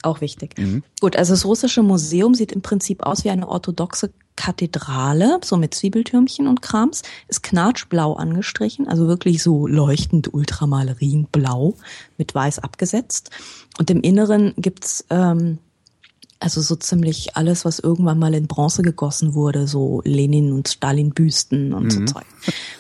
Auch wichtig. Mhm. Gut, also das russische Museum sieht im Prinzip aus wie eine orthodoxe Kathedrale, so mit Zwiebeltürmchen und Krams, ist knatschblau angestrichen, also wirklich so leuchtend ultramalerinblau mit weiß abgesetzt. Und im Inneren gibt's ähm, also so ziemlich alles, was irgendwann mal in Bronze gegossen wurde, so Lenin und Stalin Büsten und so Zeug.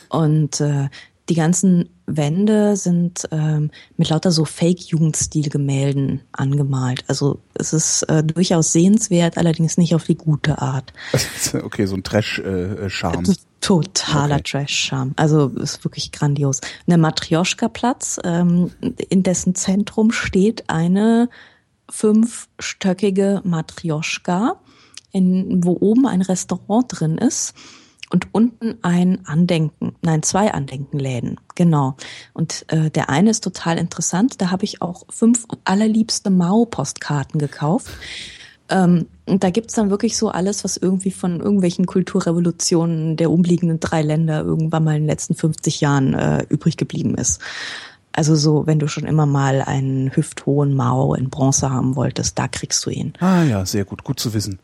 Und äh, die ganzen Wände sind ähm, mit lauter so Fake-Jugendstil-Gemälden angemalt. Also es ist äh, durchaus sehenswert, allerdings nicht auf die gute Art. *laughs* Okay, so ein Trash-Charme. T- Totaler Okay. Trash-Charme. Also ist wirklich grandios. Der Matrioschka-Platz, ähm, in dessen Zentrum steht eine fünfstöckige Matrioschka, in, wo oben ein Restaurant drin ist und unten ein Andenken, nein, zwei Andenkenläden, genau. Und äh, der eine ist total interessant, da habe ich auch fünf allerliebste Mao-Postkarten gekauft. Ähm, und da gibt's dann wirklich so alles, was irgendwie von irgendwelchen Kulturrevolutionen der umliegenden drei Länder irgendwann mal in den letzten 50 Jahren äh, übrig geblieben ist. Also so, wenn du schon immer mal einen hüfthohen Mao in Bronze haben wolltest, da kriegst du ihn. Ah ja, sehr gut, gut zu wissen.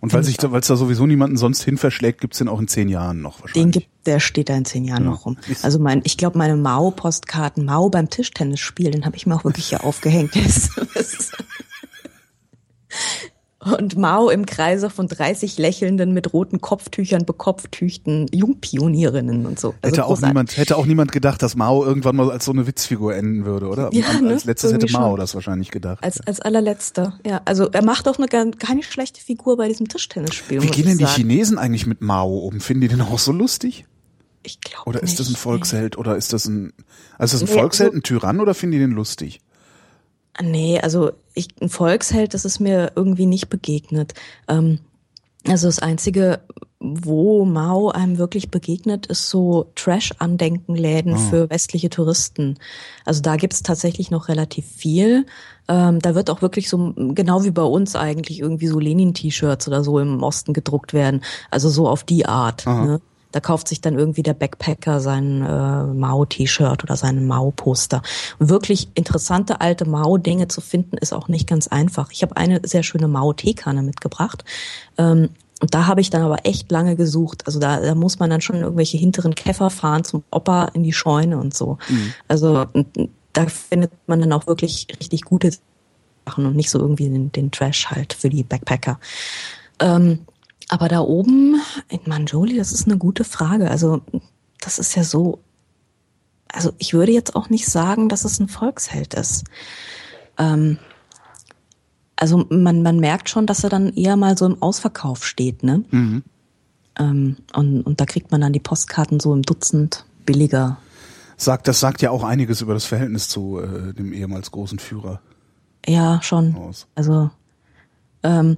Und weil sich da, weil es da sowieso niemanden sonst hin verschlägt, gibt's den auch in zehn Jahren noch Den wahrscheinlich. gibt, der steht da in zehn Jahren Ja. noch rum. Also mein, ich glaube, meine Mao-Postkarten, Mao beim Tischtennisspiel, den habe ich mir auch wirklich hier aufgehängt. *laughs* Das ist- Und Mao im Kreise von 30 lächelnden, mit roten Kopftüchern bekopftüchten Jungpionierinnen und so. Also hätte auch niemand, hätte auch niemand gedacht, dass Mao irgendwann mal als so eine Witzfigur enden würde, oder? Ja, Am- ne? Als letztes hätte Irgendwie Mao schon. das wahrscheinlich gedacht. Als, als allerletzter, ja. Also er macht auch eine gar- keine schlechte Figur bei diesem Tischtennisspiel. Wie gehen denn die sagen. Chinesen eigentlich mit Mao um? Finden die den auch so lustig? Ich glaube Oder ist das ein nicht, Volksheld? Oder ist das ein, also ist das ein Nee, Volksheld, also- ein Tyrann oder finden die den lustig? Nee, also ich, ein Volksheld, das ist mir irgendwie nicht begegnet. Ähm, also das Einzige, wo Mao einem wirklich begegnet, ist so Trash-Andenkenläden Ah. für westliche Touristen. Also da gibt's tatsächlich noch relativ viel. Ähm, da wird auch wirklich so, genau wie bei uns eigentlich, irgendwie so Lenin-T-Shirts oder so im Osten gedruckt werden. Also so auf die Art. Aha. Ne? Da kauft sich dann irgendwie der Backpacker sein äh, Mao-T-Shirt oder seinen Mao-Poster. Wirklich interessante alte Mao-Dinge zu finden, ist auch nicht ganz einfach. Ich habe eine sehr schöne Mao-Teekanne mitgebracht. Ähm, und da habe ich dann aber echt lange gesucht. Also da, da muss man dann schon irgendwelche hinteren Käfer fahren zum Opa in die Scheune und so. Also und da findet man dann auch wirklich richtig gute Sachen und nicht so irgendwie den, den Trash halt für die Backpacker. Ähm, aber da oben in Manjoli, das ist eine gute Frage. Also das ist ja so. Also ich würde jetzt auch nicht sagen, dass es ein Volksheld ist. Ähm, also man, man merkt schon, dass er dann eher mal so im Ausverkauf steht, ne? Mhm. Ähm, und, und da kriegt man dann die Postkarten so im Dutzend billiger. Sagt, das sagt ja auch einiges über das Verhältnis zu äh, dem ehemals großen Führer Ja, schon. aus. Also ähm,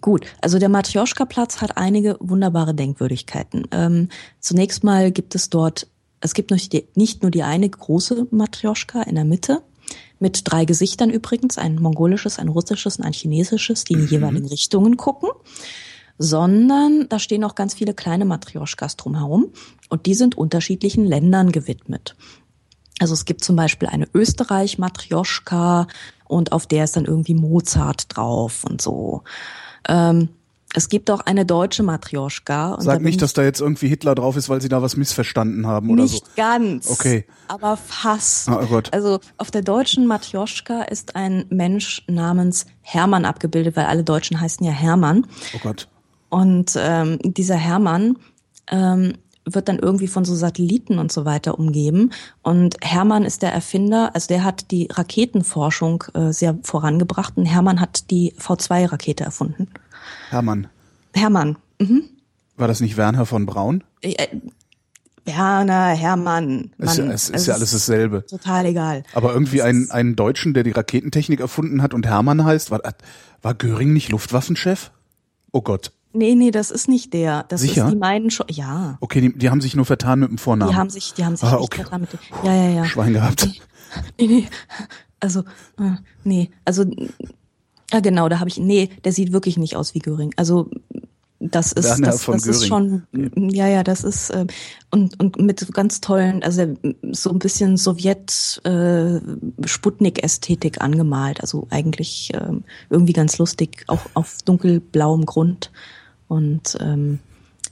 gut, also der Matjoschka-Platz hat einige wunderbare Denkwürdigkeiten. Ähm, zunächst mal gibt es dort, es gibt nicht, die, nicht nur die eine große Matjoschka in der Mitte, mit drei Gesichtern übrigens, ein mongolisches, ein russisches und ein chinesisches, die in die jeweiligen Richtungen gucken, sondern da stehen auch ganz viele kleine Matrioschkas drumherum und die sind unterschiedlichen Ländern gewidmet. Also es gibt zum Beispiel eine Österreich-Matrioschka und auf der ist dann irgendwie Mozart drauf und so. Ähm, es gibt auch eine deutsche Matrioschka. Da Sag bin nicht, ich- dass da jetzt irgendwie Hitler drauf ist, weil sie da was missverstanden haben oder nicht so. ganz. Okay. Aber fast. Ah, oh Gott. Also auf der deutschen Matrioschka ist ein Mensch namens Hermann abgebildet, weil alle Deutschen heißen ja Hermann. Oh Gott. Und ähm, dieser Hermann ähm, wird dann irgendwie von so Satelliten und so weiter umgeben. Und Hermann ist der Erfinder, also der hat die Raketenforschung äh, sehr vorangebracht. Und Hermann hat die V2-Rakete erfunden. Hermann. Hermann. War das nicht Werner von Braun? Äh, Werner, Hermann. Ist ja, Mann, es ist ja alles dasselbe. Total egal. Aber irgendwie einen, einen Deutschen, der die Raketentechnik erfunden hat und Hermann heißt, war, war Göring nicht Luftwaffenchef? Oh Gott. Nee, nee, das ist nicht der. Das Sicher? ist die meinen schon. Ja. Okay, die, die haben sich nur vertan mit dem Vornamen. Die haben sich, die haben sich Ah, okay. vertan mit dem. Ja, ja, ja. Schwein gehabt. Nee, *laughs* nee. Also, äh, nee, also, ja genau, da habe ich, nee, der sieht wirklich nicht aus wie Göring. Also, das ist, Werner das, das ist schon, ja, ja, das ist, äh, und, und mit so ganz tollen, also so ein bisschen Sowjet, äh, angemalt. Also eigentlich ähm, irgendwie ganz lustig, auch auf dunkelblauem Grund. Und ähm,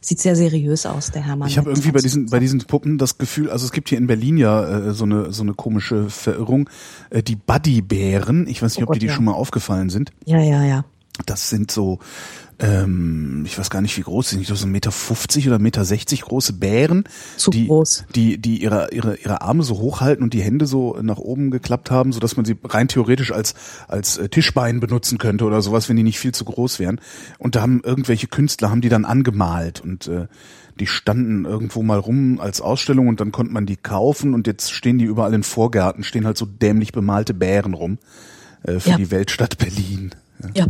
sieht sehr seriös aus, der Hermann. Ich habe irgendwie bei diesen bei diesen Puppen das Gefühl, also es gibt hier in Berlin ja äh, so eine so eine komische Verirrung, äh, die Buddy-Bären. Ich weiß nicht, Oh ob die Gott, dir ja. schon mal aufgefallen sind. Ja, ja, ja. Das sind so, ähm, ich weiß gar nicht, wie groß sind, so 1,50 Meter 50 oder 1,60 Meter 60 große Bären, Zu die, groß. die, die ihre, ihre, ihre Arme so hochhalten und die Hände so nach oben geklappt haben, so dass man sie rein theoretisch als, als äh, Tischbein benutzen könnte oder sowas, wenn die nicht viel zu groß wären. Und da haben irgendwelche Künstler, haben die dann angemalt und äh, die standen irgendwo mal rum als Ausstellung und dann konnte man die kaufen und jetzt stehen die überall in Vorgärten, stehen halt so dämlich bemalte Bären rum äh, für Ja. die Weltstadt Berlin. Ja. Ja,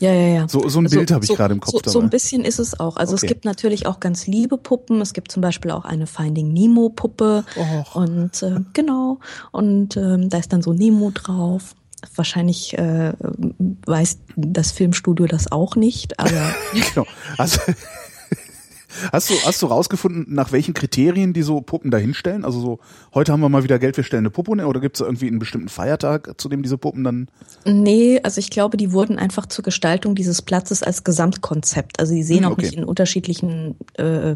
ja, ja. So- so ein Bild habe ich gerade im Kopf so, So dabei. ein bisschen ist es auch. Also Okay. es gibt natürlich auch ganz liebe Puppen. Es gibt zum Beispiel auch eine Finding Nemo Puppe. Och. Und äh, genau. Und ähm, da ist dann so Nemo drauf. Wahrscheinlich äh, weiß das Filmstudio das auch nicht, aber *laughs* Genau. Also, hast du, hast du rausgefunden, nach welchen Kriterien die so Puppen dahinstellen? Also so, heute haben wir mal wieder Geld, wir stellen eine Puppe oder gibt es irgendwie einen bestimmten Feiertag, zu dem diese Puppen dann. Nee, also ich glaube, die wurden einfach zur Gestaltung dieses Platzes als Gesamtkonzept. Also die sehen Hm, auch okay. nicht in unterschiedlichen äh,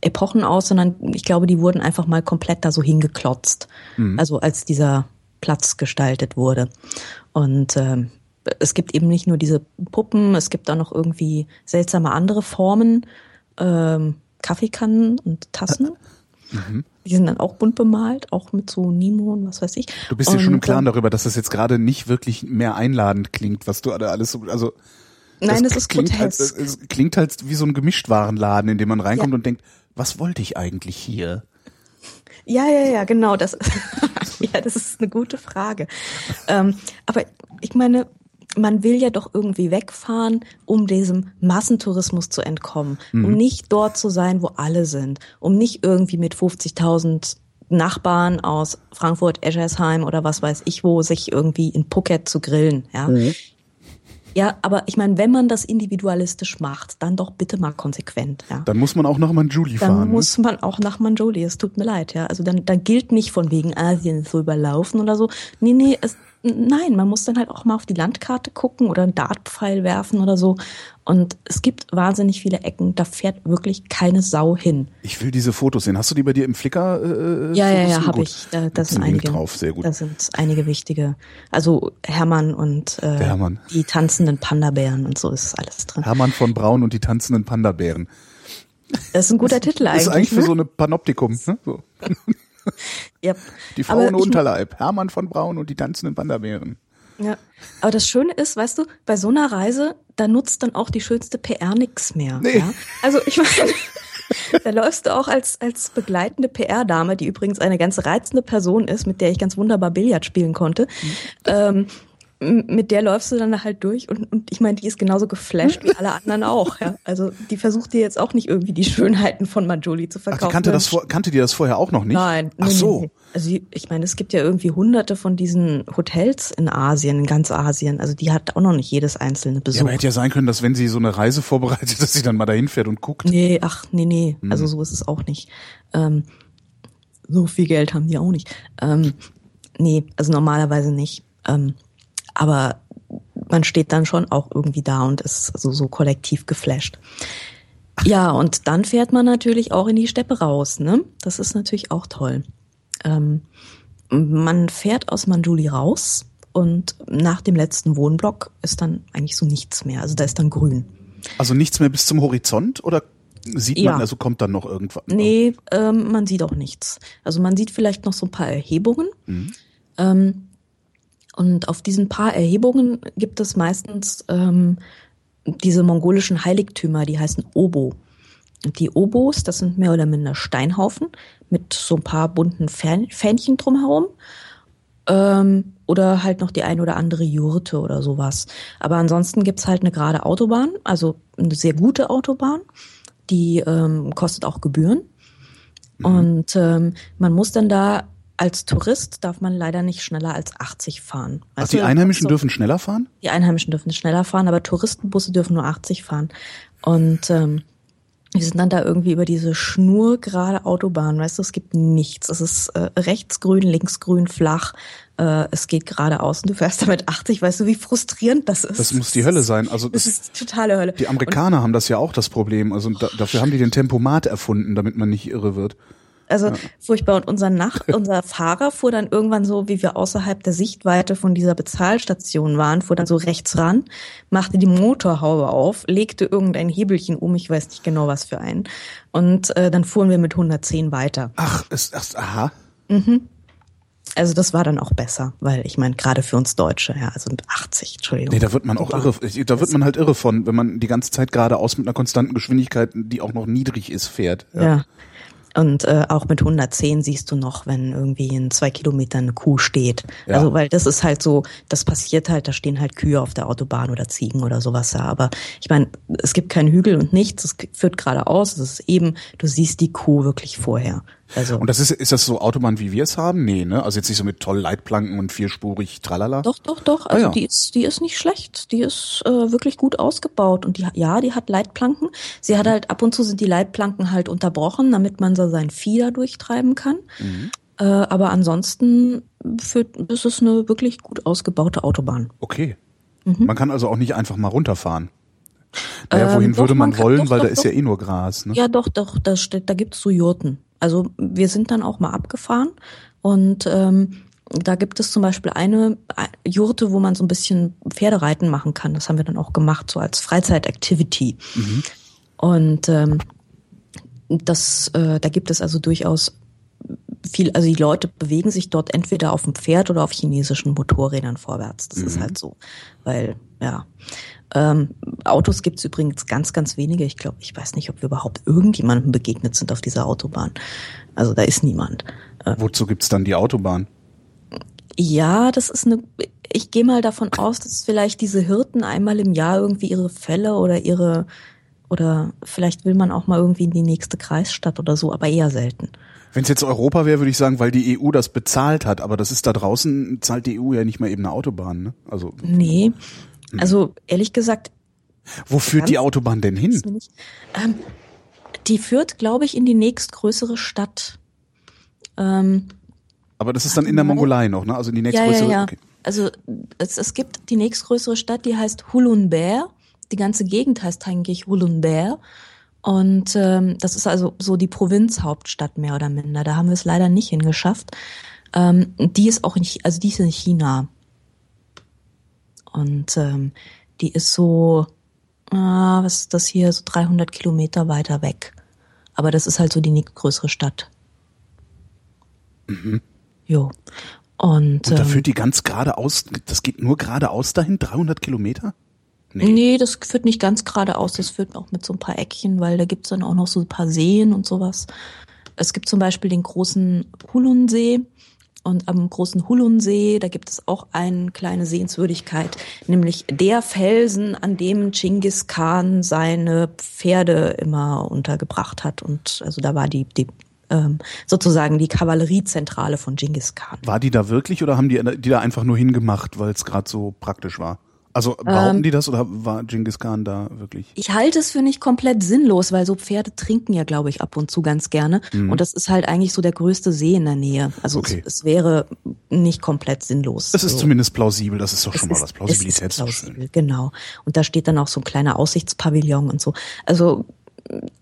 Epochen aus, sondern ich glaube, die wurden einfach mal komplett da so hingeklotzt. Hm. Also als dieser Platz gestaltet wurde. Und ähm, es gibt eben nicht nur diese Puppen, es gibt auch noch irgendwie seltsame andere Formen, ähm, Kaffeekannen und Tassen. Mhm. Die sind dann auch bunt bemalt, auch mit so Nemo und was weiß ich. Du bist dir schon im Klaren darüber, dass das jetzt gerade nicht wirklich mehr einladend klingt, was du da alles so, also. Nein, das ist klingt halt, grotesk. es klingt halt wie so ein Gemischtwarenladen, in dem man reinkommt und denkt, was wollte ich eigentlich hier? Ja, ja, ja, genau. Das, *laughs* ja, das ist eine gute Frage. Ähm, aber ich meine, man will ja doch irgendwie wegfahren, um diesem Massentourismus zu entkommen, um nicht dort zu sein, wo alle sind, um nicht irgendwie mit 50.000 Nachbarn aus Frankfurt, Eschersheim oder was weiß ich wo, sich irgendwie in Phuket zu grillen. Ja, ja aber ich meine, wenn man das individualistisch macht, dann doch bitte mal konsequent. Ja Dann muss man auch nach Manjuli dann fahren. ne? muss man auch nach Manjoli. Es tut mir leid, ja. Also dann, dann gilt nicht von wegen Asien ist so überlaufen oder so. Nee, nee, es, nein, man muss dann halt auch mal auf die Landkarte gucken oder einen Dartpfeil werfen oder so. Und es gibt wahnsinnig viele Ecken, da fährt wirklich keine Sau hin. Ich will diese Fotos sehen. Hast du die bei dir im Flickr? Äh, Ja, ja, Fotos? ja, habe ich. Da, das sind einige. drauf, sehr gut. Da sind einige wichtige. Also Hermann und äh, Hermann. die tanzenden Panda-Bären und so ist alles drin. Hermann von Braun und die tanzenden Panda-Bären. Das ist ein guter Titel Das eigentlich. ist eigentlich für ne? so eine Panoptikum. Ne? So. Ja. Die Frau ohne Unterleib. Hermann von Braun und die tanzenden Panda-Bären. Ja, aber das Schöne ist, weißt du, bei so einer Reise, da nutzt dann auch die schönste PR nix mehr. Nee. Ja? Also ich *laughs* meine, da läufst du auch als, als begleitende PR-Dame, die übrigens eine ganz reizende Person ist, mit der ich ganz wunderbar Billard spielen konnte. Ähm, m- mit der läufst du dann halt durch und, und ich meine, die ist genauso geflasht wie alle anderen auch. Ja? Also die versucht dir jetzt auch nicht irgendwie die Schönheiten von Manjoli zu Ach, verkaufen. die kannte, das vor, kannte die das vorher auch noch nicht? Nein. Ach nee, so. Nee. Also ich meine, es gibt ja irgendwie hunderte von diesen Hotels in Asien, in ganz Asien. Also die hat auch noch nicht jedes einzelne Ja, besucht. aber hätte ja sein können, dass wenn sie so eine Reise vorbereitet, *laughs* dass sie dann mal dahin fährt und guckt. nee, ach, nee, nee. Hm. Also so ist es auch nicht. Ähm, so viel Geld haben die auch nicht. Ähm, nee, also normalerweise nicht. Ähm, aber man steht dann schon auch irgendwie da und ist so, so kollektiv geflasht. Ja, und dann fährt man natürlich auch in die Steppe raus, ne? Das ist natürlich auch toll. Ähm, man fährt aus Manjuli raus und nach dem letzten Wohnblock ist dann eigentlich so nichts mehr. Also da ist dann grün. Also nichts mehr bis zum Horizont oder sieht Ja. man, also kommt dann noch irgendwas? Nee, ähm, man sieht auch nichts. Also man sieht vielleicht noch so ein paar Erhebungen. Ähm, und auf diesen paar Erhebungen gibt es meistens ähm, diese mongolischen Heiligtümer, die heißen Obo. Und die Obos, das sind mehr oder minder Steinhaufen mit so ein paar bunten Fähn- Fähnchen drumherum. Ähm, oder halt noch die ein oder andere Jurte oder sowas. Aber ansonsten gibt's halt eine gerade Autobahn, also eine sehr gute Autobahn, die ähm, kostet auch Gebühren. Mhm. Und ähm, man muss dann da als Tourist darf man leider nicht schneller als 80 fahren. Also die Einheimischen so, dürfen schneller fahren? Die Einheimischen dürfen schneller fahren, aber Touristenbusse dürfen nur 80 fahren. Und ähm, wir sind dann da irgendwie über diese schnurgerade Autobahn, weißt du, es gibt nichts. Es ist äh, rechts grün, links grün, flach. Äh, es geht geradeaus und du fährst damit 80. Weißt du, wie frustrierend das ist? Das muss die Hölle sein. Also das, das ist totale Hölle. Die Amerikaner und, haben das ja auch das Problem. Also da, dafür haben die den Tempomat erfunden, damit man nicht irre wird. Also ja. furchtbar. Und unser Nach *laughs* unser Fahrer fuhr dann irgendwann so, wie wir außerhalb der Sichtweite von dieser Bezahlstation waren, fuhr dann so rechts ran, machte die Motorhaube auf, legte irgendein Hebelchen um, ich weiß nicht genau was für einen. Und äh, dann fuhren wir mit 110 weiter. Ach, ist das, aha. Mhm. Also das war dann auch besser, weil ich meine, gerade für uns Deutsche, ja, also mit 80, Entschuldigung. Nee, da wird man auch irre, da wird man halt irre von, wenn man die ganze Zeit geradeaus mit einer konstanten Geschwindigkeit, die auch noch niedrig ist, fährt. Ja. ja. Und äh, auch mit 110 siehst du noch, wenn irgendwie in zwei Kilometern eine Kuh steht. Ja. Also weil das ist halt so, das passiert halt, da stehen halt Kühe auf der Autobahn oder Ziegen oder sowas da. Aber ich meine, es gibt keinen Hügel und nichts, es führt geradeaus, es ist eben, du siehst die Kuh wirklich vorher. Also und das ist, ist das so Autobahn, wie wir es haben? Nee, ne? Also jetzt nicht so mit toll Leitplanken und vierspurig, tralala? Doch, doch, doch. Also ah, ja. die ist, die ist nicht schlecht. Die ist äh, wirklich gut ausgebaut. Und die, ja, die hat Leitplanken. Sie hat halt, ab und zu sind die Leitplanken halt unterbrochen, damit man so sein Vieh da durchtreiben kann. Mhm. Äh, aber ansonsten für, ist es eine wirklich gut ausgebaute Autobahn. Okay. Mhm. Man kann also auch nicht einfach mal runterfahren. Naja, wohin ähm, würde man, man wollen, doch, weil doch, da ist ja eh nur Gras. Ne? Ja, doch, doch, da, steht, da gibt's so Jurten. Also wir sind dann auch mal abgefahren und ähm, da gibt es zum Beispiel eine Jurte, wo man so ein bisschen Pferdereiten machen kann. Das haben wir dann auch gemacht, so als Freizeit-Activity. Mhm. Und ähm, das, äh, da gibt es also durchaus viel, also die Leute bewegen sich dort entweder auf dem Pferd oder auf chinesischen Motorrädern vorwärts. Das mhm. ist halt so, weil ja. Ähm, Autos gibt es übrigens ganz, ganz wenige. Ich glaube, ich weiß nicht, ob wir überhaupt irgendjemandem begegnet sind auf dieser Autobahn. Also da ist niemand. Äh, Wozu gibt's dann die Autobahn? Ja, das ist eine. Ich gehe mal davon aus, dass vielleicht diese Hirten einmal im Jahr irgendwie ihre Fälle oder ihre oder vielleicht will man auch mal irgendwie in die nächste Kreisstadt oder so, aber eher selten. Wenn es jetzt Europa wäre, würde ich sagen, weil die EU das bezahlt hat, aber das ist da draußen, zahlt die EU ja nicht mal eben eine Autobahn, ne? Also. Nee. Also ehrlich gesagt. Wo führt die Autobahn denn hin? Ähm, die führt, glaube ich, in die nächstgrößere Stadt. Ähm, Aber das ist dann in der Mongolei noch, ne? Also in die nächstgrößere. Ja, ja, ja. Okay. Also es, es gibt die nächstgrößere Stadt, die heißt Hulunber. Die ganze Gegend heißt eigentlich Hulunber. Und ähm, das ist also so die Provinzhauptstadt mehr oder minder. Da haben wir es leider nicht hingeschafft. Ähm, die ist auch in, also die ist in China. Und ähm, die ist so, äh, was ist das hier, so 300 Kilometer weiter weg. Aber das ist halt so die nächstgrößere Stadt. Mhm. Jo. Und, Und da ähm, führt die ganz geradeaus, das geht nur geradeaus dahin, 300 Kilometer? Nee. nee, das führt nicht ganz geradeaus, das führt auch mit so ein paar Eckchen, weil da gibt's dann auch noch so ein paar Seen und sowas. Es gibt zum Beispiel den großen Hulunsee, und am großen Hulunsee, da gibt es auch eine kleine Sehenswürdigkeit, nämlich der Felsen, an dem Genghis Khan seine Pferde immer untergebracht hat. Und also da war die, die ähm, sozusagen die Kavalleriezentrale von Genghis Khan. War die da wirklich oder haben die die da einfach nur hingemacht, weil es gerade so praktisch war? Also behaupten ähm, die das oder war Genghis Khan da wirklich? Ich halte es für nicht komplett sinnlos, weil so Pferde trinken ja, glaube ich, ab und zu ganz gerne. Mhm. Und das ist halt eigentlich so der größte See in der Nähe. Also okay. es, es, wäre nicht komplett sinnlos. Es ist so. zumindest plausibel, das ist doch es schon mal was. Plausibilität ist, plausibel, schön. Genau. Und da steht dann auch so ein kleiner Aussichtspavillon und so. Also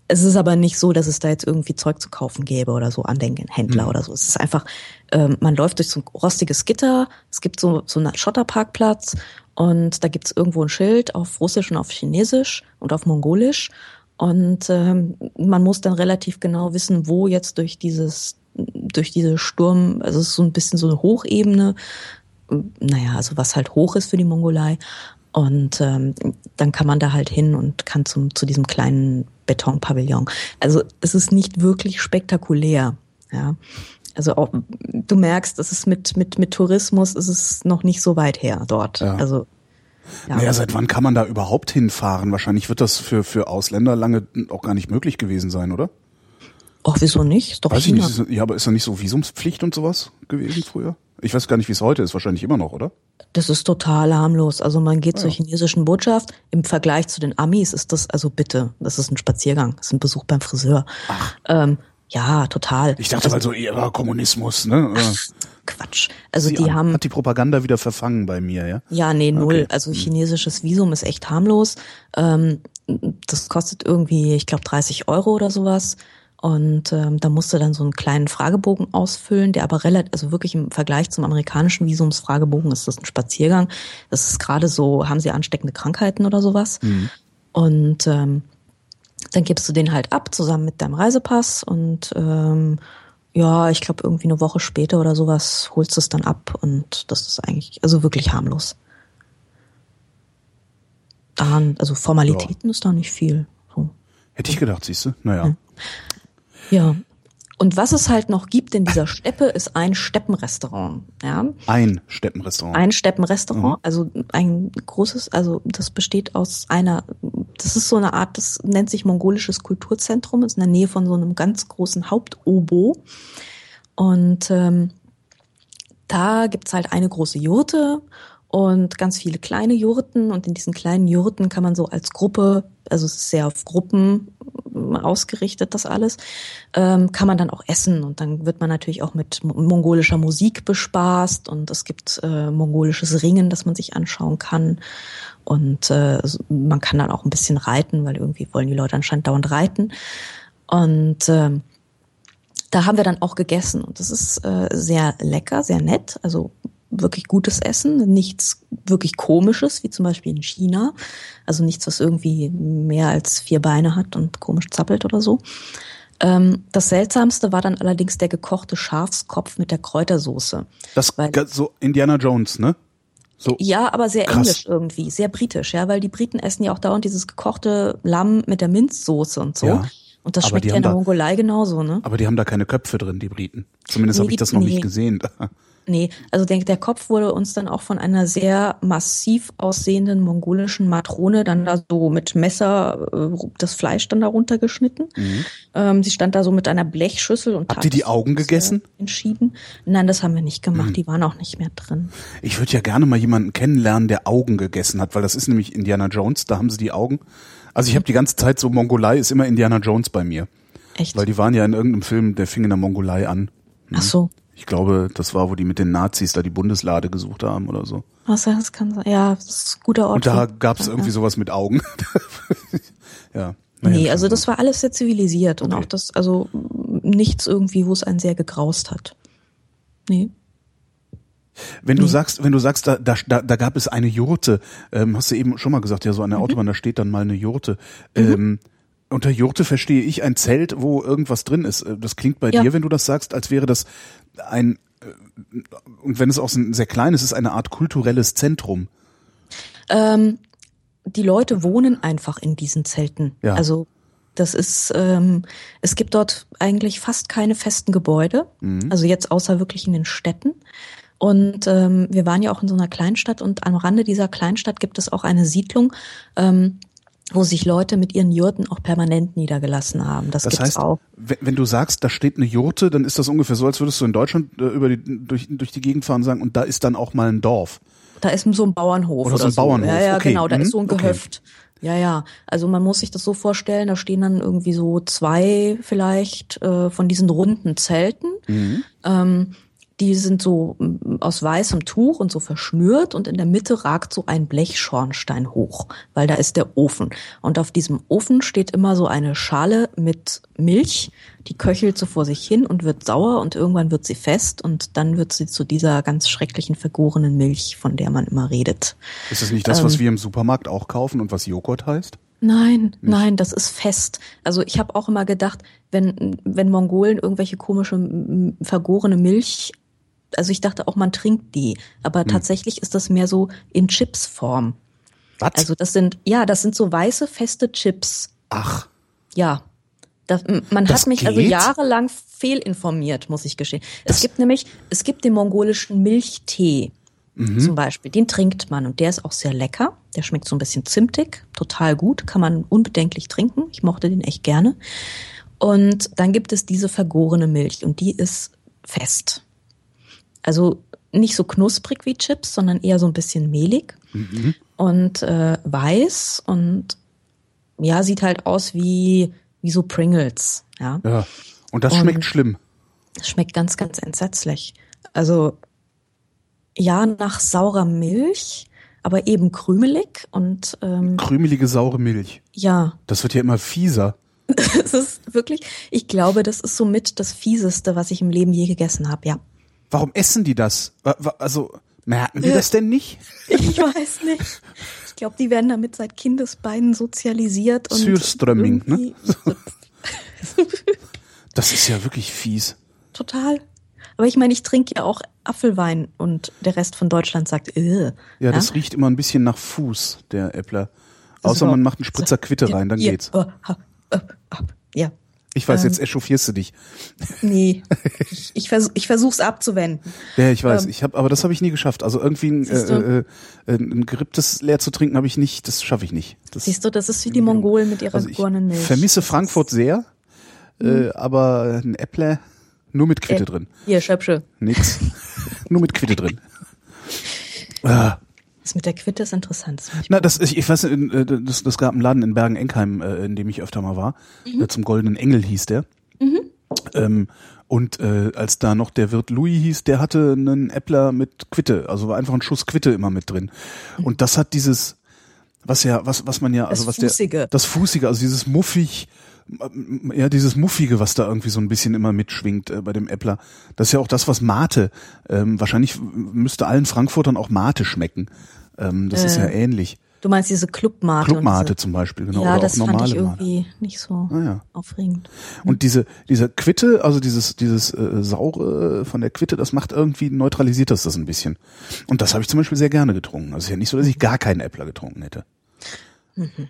es ist aber nicht so, dass es da jetzt irgendwie Zeug zu kaufen gäbe oder so an den Händler mhm. oder so. Es ist einfach, ähm, man läuft durch so ein rostiges Gitter, es gibt so, so einen Schotterparkplatz und da gibt's irgendwo ein Schild auf Russisch und auf Chinesisch und auf Mongolisch. Und ähm, man muss dann relativ genau wissen, wo jetzt durch dieses, durch diese Sturm, also es ist so ein bisschen so eine Hochebene, naja, also was halt hoch ist für die Mongolei. Und ähm, dann kann man da halt hin und kann zum, zu diesem kleinen Betonpavillon. Also es ist nicht wirklich spektakulär, ja. Also auch, du merkst, es ist mit, mit, mit Tourismus ist es noch nicht so weit her dort. Ja. Also Ja. Naja, seit wann kann man da überhaupt hinfahren? Wahrscheinlich wird das für, für Ausländer lange auch gar nicht möglich gewesen sein, oder? Ach, wieso nicht? Ist doch Weiß China. ich nicht. Ja, aber ist da nicht so Visumspflicht und sowas gewesen früher? Ich weiß gar nicht, wie es heute ist. Wahrscheinlich immer noch, oder? Das ist total harmlos. Also man geht Ah, zur ja. chinesischen Botschaft. Im Vergleich zu den Amis ist das, also bitte, das ist ein Spaziergang. Das ist ein Besuch beim Friseur. Ähm, ja, total. Ich dachte also, also eher Kommunismus, ne? Quatsch. Also Sie die haben, Hat die Propaganda wieder verfangen bei mir, ja? ja, nee, null. Okay. Also chinesisches Visum ist echt harmlos. Ähm, das kostet irgendwie, ich glaube, 30 Euro oder sowas. Und ähm, da musst du dann so einen kleinen Fragebogen ausfüllen, der aber relativ, also wirklich im Vergleich zum amerikanischen Visumsfragebogen ist das ein Spaziergang. Das ist gerade so, haben sie ansteckende Krankheiten oder sowas? Und ähm, dann gibst du den halt ab, zusammen mit deinem Reisepass und ähm, ja, ich glaube irgendwie eine Woche später oder sowas holst du es dann ab und das ist eigentlich, also wirklich harmlos. Daran, also Formalitäten ist da nicht viel. So. Hätte ich gedacht, siehst du? Naja. Ja. Und was es halt noch gibt in dieser Steppe, ist ein Steppenrestaurant. Ja, Ein Steppenrestaurant. ein Steppenrestaurant, also ein großes, also das besteht aus einer, das ist so eine Art, das nennt sich mongolisches Kulturzentrum, ist in der Nähe von so einem ganz großen Hauptobo. Und ähm, da gibt's halt eine große Jurte und ganz viele kleine Jurten. Und in diesen kleinen Jurten kann man so als Gruppe, also es ist sehr auf Gruppen ähm, ausgerichtet, das alles, ähm, kann man dann auch essen. Und dann wird man natürlich auch mit mo- mongolischer Musik bespaßt. Und es gibt äh, mongolisches Ringen, das man sich anschauen kann. Und äh, man kann dann auch ein bisschen reiten, weil irgendwie wollen die Leute anscheinend dauernd reiten. Und ähm, da haben wir dann auch gegessen und das ist äh, sehr lecker, sehr nett, also wirklich gutes Essen, nichts wirklich komisches, wie zum Beispiel in China, also nichts, was irgendwie mehr als vier Beine hat und komisch zappelt oder so. Ähm, das Seltsamste war dann allerdings der gekochte Schafskopf mit der Kräutersoße. Das weil- so Indiana Jones, ne? So. Ja, aber sehr Krass. englisch irgendwie, sehr britisch, ja, weil die Briten essen ja auch dauernd dieses gekochte Lamm mit der Minzsoße und so. Ja. Und das Aber schmeckt ja in der da- Mongolei genauso, ne? Aber die haben da keine Köpfe drin, die Briten. Zumindest Nee, habe ich das noch nee. nicht gesehen. *laughs* Nee, also der, der Kopf wurde uns dann auch von einer sehr massiv aussehenden mongolischen Matrone dann da so mit Messer äh, das Fleisch dann da runtergeschnitten. Ähm, sie stand da so mit einer Blechschüssel und Mhm. Habt ihr die Augen gegessen? Mhm. Entschieden. Nein, das haben wir nicht gemacht. Die waren auch nicht mehr drin. Ich würde ja gerne mal jemanden kennenlernen, der Augen gegessen hat, weil das ist nämlich Indiana Jones, da haben sie die Augen. Also ich habe die ganze Zeit so Mongolei ist immer Indiana Jones bei mir, Echt? weil die waren ja in irgendeinem Film, der fing in der Mongolei an. Ach so. Ich glaube, das war, wo die mit den Nazis da die Bundeslade gesucht haben oder so. Was das kann sein. Ja, das ist ein guter Ort. Und da gab es irgendwie ja. sowas mit Augen. *laughs* ja. Naja, Nee, also das war alles sehr zivilisiert und Okay. auch das, also nichts irgendwie, wo es einen sehr gegraust hat. Nee. Wenn du Nee. sagst, wenn du sagst, da, da, da, gab es eine Jurte, ähm, hast du eben schon mal gesagt, ja, so an Mhm. der Autobahn, da steht dann mal eine Jurte. Ähm, unter Jurte verstehe ich ein Zelt, wo irgendwas drin ist. Äh, Das klingt bei Ja. dir, wenn du das sagst, als wäre das ein, äh, und wenn es auch ein sehr kleines ist, eine Art kulturelles Zentrum. Ähm, die Leute wohnen einfach in diesen Zelten. Ja. Also das ist, ähm, es gibt dort eigentlich fast keine festen Gebäude. Mhm. Also jetzt außer wirklich in den Städten. Und ähm, wir waren ja auch in so einer Kleinstadt und am Rande dieser Kleinstadt gibt es auch eine Siedlung, ähm, wo sich Leute mit ihren Jurten auch permanent niedergelassen haben. Das, Das gibt's heißt, auch. wenn, du sagst, da steht eine Jurte, dann ist das ungefähr so, als würdest du in Deutschland äh, über die, durch, durch die Gegend fahren und sagen, und da ist dann auch mal ein Dorf. Da ist so ein Bauernhof Oder oder, so ein Bauernhof, Ja, ja, okay. genau, da Mhm, ist so ein okay. Gehöft. Ja, ja. Also man muss sich das so vorstellen, da stehen dann irgendwie so zwei vielleicht äh, von diesen runden Zelten. Mhm. Ähm, die sind so mm, aus weißem Tuch und so verschnürt und in der Mitte ragt so ein Blechschornstein hoch, weil da ist der Ofen. Und auf diesem Ofen steht immer so eine Schale mit Milch, die köchelt so vor sich hin und wird sauer und irgendwann wird sie fest und dann wird sie zu dieser ganz schrecklichen vergorenen Milch, von der man immer redet. Ist das nicht das, Ähm. was wir im Supermarkt auch kaufen und was Joghurt heißt? Nein, nein, das ist fest. Also ich habe auch immer gedacht, wenn, wenn Mongolen irgendwelche komische vergorene Milch, also ich dachte auch, man trinkt die, aber tatsächlich ist das mehr so in Chipsform. Was? Also das sind, ja, das sind so weiße, feste Chips. Ach, Ja. Das, man Das hat mich also geht? jahrelang fehlinformiert, muss ich gestehen. Es gibt nämlich, es gibt den mongolischen Milchtee Mhm. zum Beispiel. Den trinkt man und der ist auch sehr lecker. Der schmeckt so ein bisschen zimtig, total gut, kann man unbedenklich trinken. Ich mochte den echt gerne. Und dann gibt es diese vergorene Milch und die ist fest. Also nicht so knusprig wie Chips, sondern eher so ein bisschen mehlig und äh, weiß und ja, sieht halt aus wie, wie so Pringles. Ja, Ja. Und das Und- schmeckt schlimm. das schmeckt ganz, ganz entsetzlich. Also ja, nach saurer Milch, aber eben krümelig und ähm, Krümelige, saure Milch. ja, Das wird ja immer fieser. *laughs* es ist wirklich, ich glaube, das ist somit das Fieseste, was ich im Leben je gegessen habe, ja. Warum essen die das? Also, merken die das denn nicht? *laughs* Ich weiß nicht. Ich glaube, die werden damit seit Kindesbeinen sozialisiert und ne? *laughs* Das ist ja wirklich fies. Total. Aber ich meine, ich trinke ja auch Apfelwein und der Rest von Deutschland sagt, äh. Ja, das riecht immer ein bisschen nach Fuß, der Äppler. Außer man macht einen Spritzer *laughs* Quitte rein, dann geht's. oh, äh, ah, ja, Ich weiß, ähm, jetzt echauffierst du dich. nee. *laughs* ich, ich, vers ich versuch's abzuwenden. Ja, ich weiß. ähm, ich habe, aber das habe ich nie geschafft. Also irgendwie ein, du? äh, äh, ein geripptes leer zu trinken habe ich nicht. Das schaffe ich nicht. Das, Siehst du, das ist wie die Mongolen mit ihrer also ich gegorenen Milch. vermisse Frankfurt sehr, äh, aber ein Äppler nur mit Quitte Äh, drin. Hier, Schöpsche. Nix. *laughs* nur mit Quitte drin. *laughs* Ah. Das mit der Quitte ist interessant. Das Na, das ich, ich weiß, äh, das, das gab einen Laden in Bergen-Enkheim, äh, in dem ich öfter mal war. Mhm. Äh, Zum Goldenen Engel hieß der. Ähm, und äh, als da noch der Wirt Louis hieß, der hatte einen Äppler mit Quitte, also war einfach ein Schuss Quitte immer mit drin. Und das hat dieses, was ja, was, was man ja, also was Fußige. der, das Fußige, also dieses muffig, ja, dieses Muffige, was da irgendwie so ein bisschen immer mitschwingt äh, bei dem Äppler. Das ist ja auch das, was Mate, ähm, wahrscheinlich müsste allen Frankfurtern auch Mate schmecken. Ähm, das ist ja Äh, ähnlich. Du meinst diese Clubmate? Clubmate zum Beispiel, genau. Ja, oder das auch fand normale ich Mate. irgendwie nicht so Ah, ja. aufregend. Und diese, diese Quitte, also dieses, dieses äh, Saure von der Quitte, das macht irgendwie, neutralisiert das das ein bisschen. Und das habe ich zum Beispiel sehr gerne getrunken. Also ist ja nicht so, dass ich gar keinen Äppler getrunken hätte.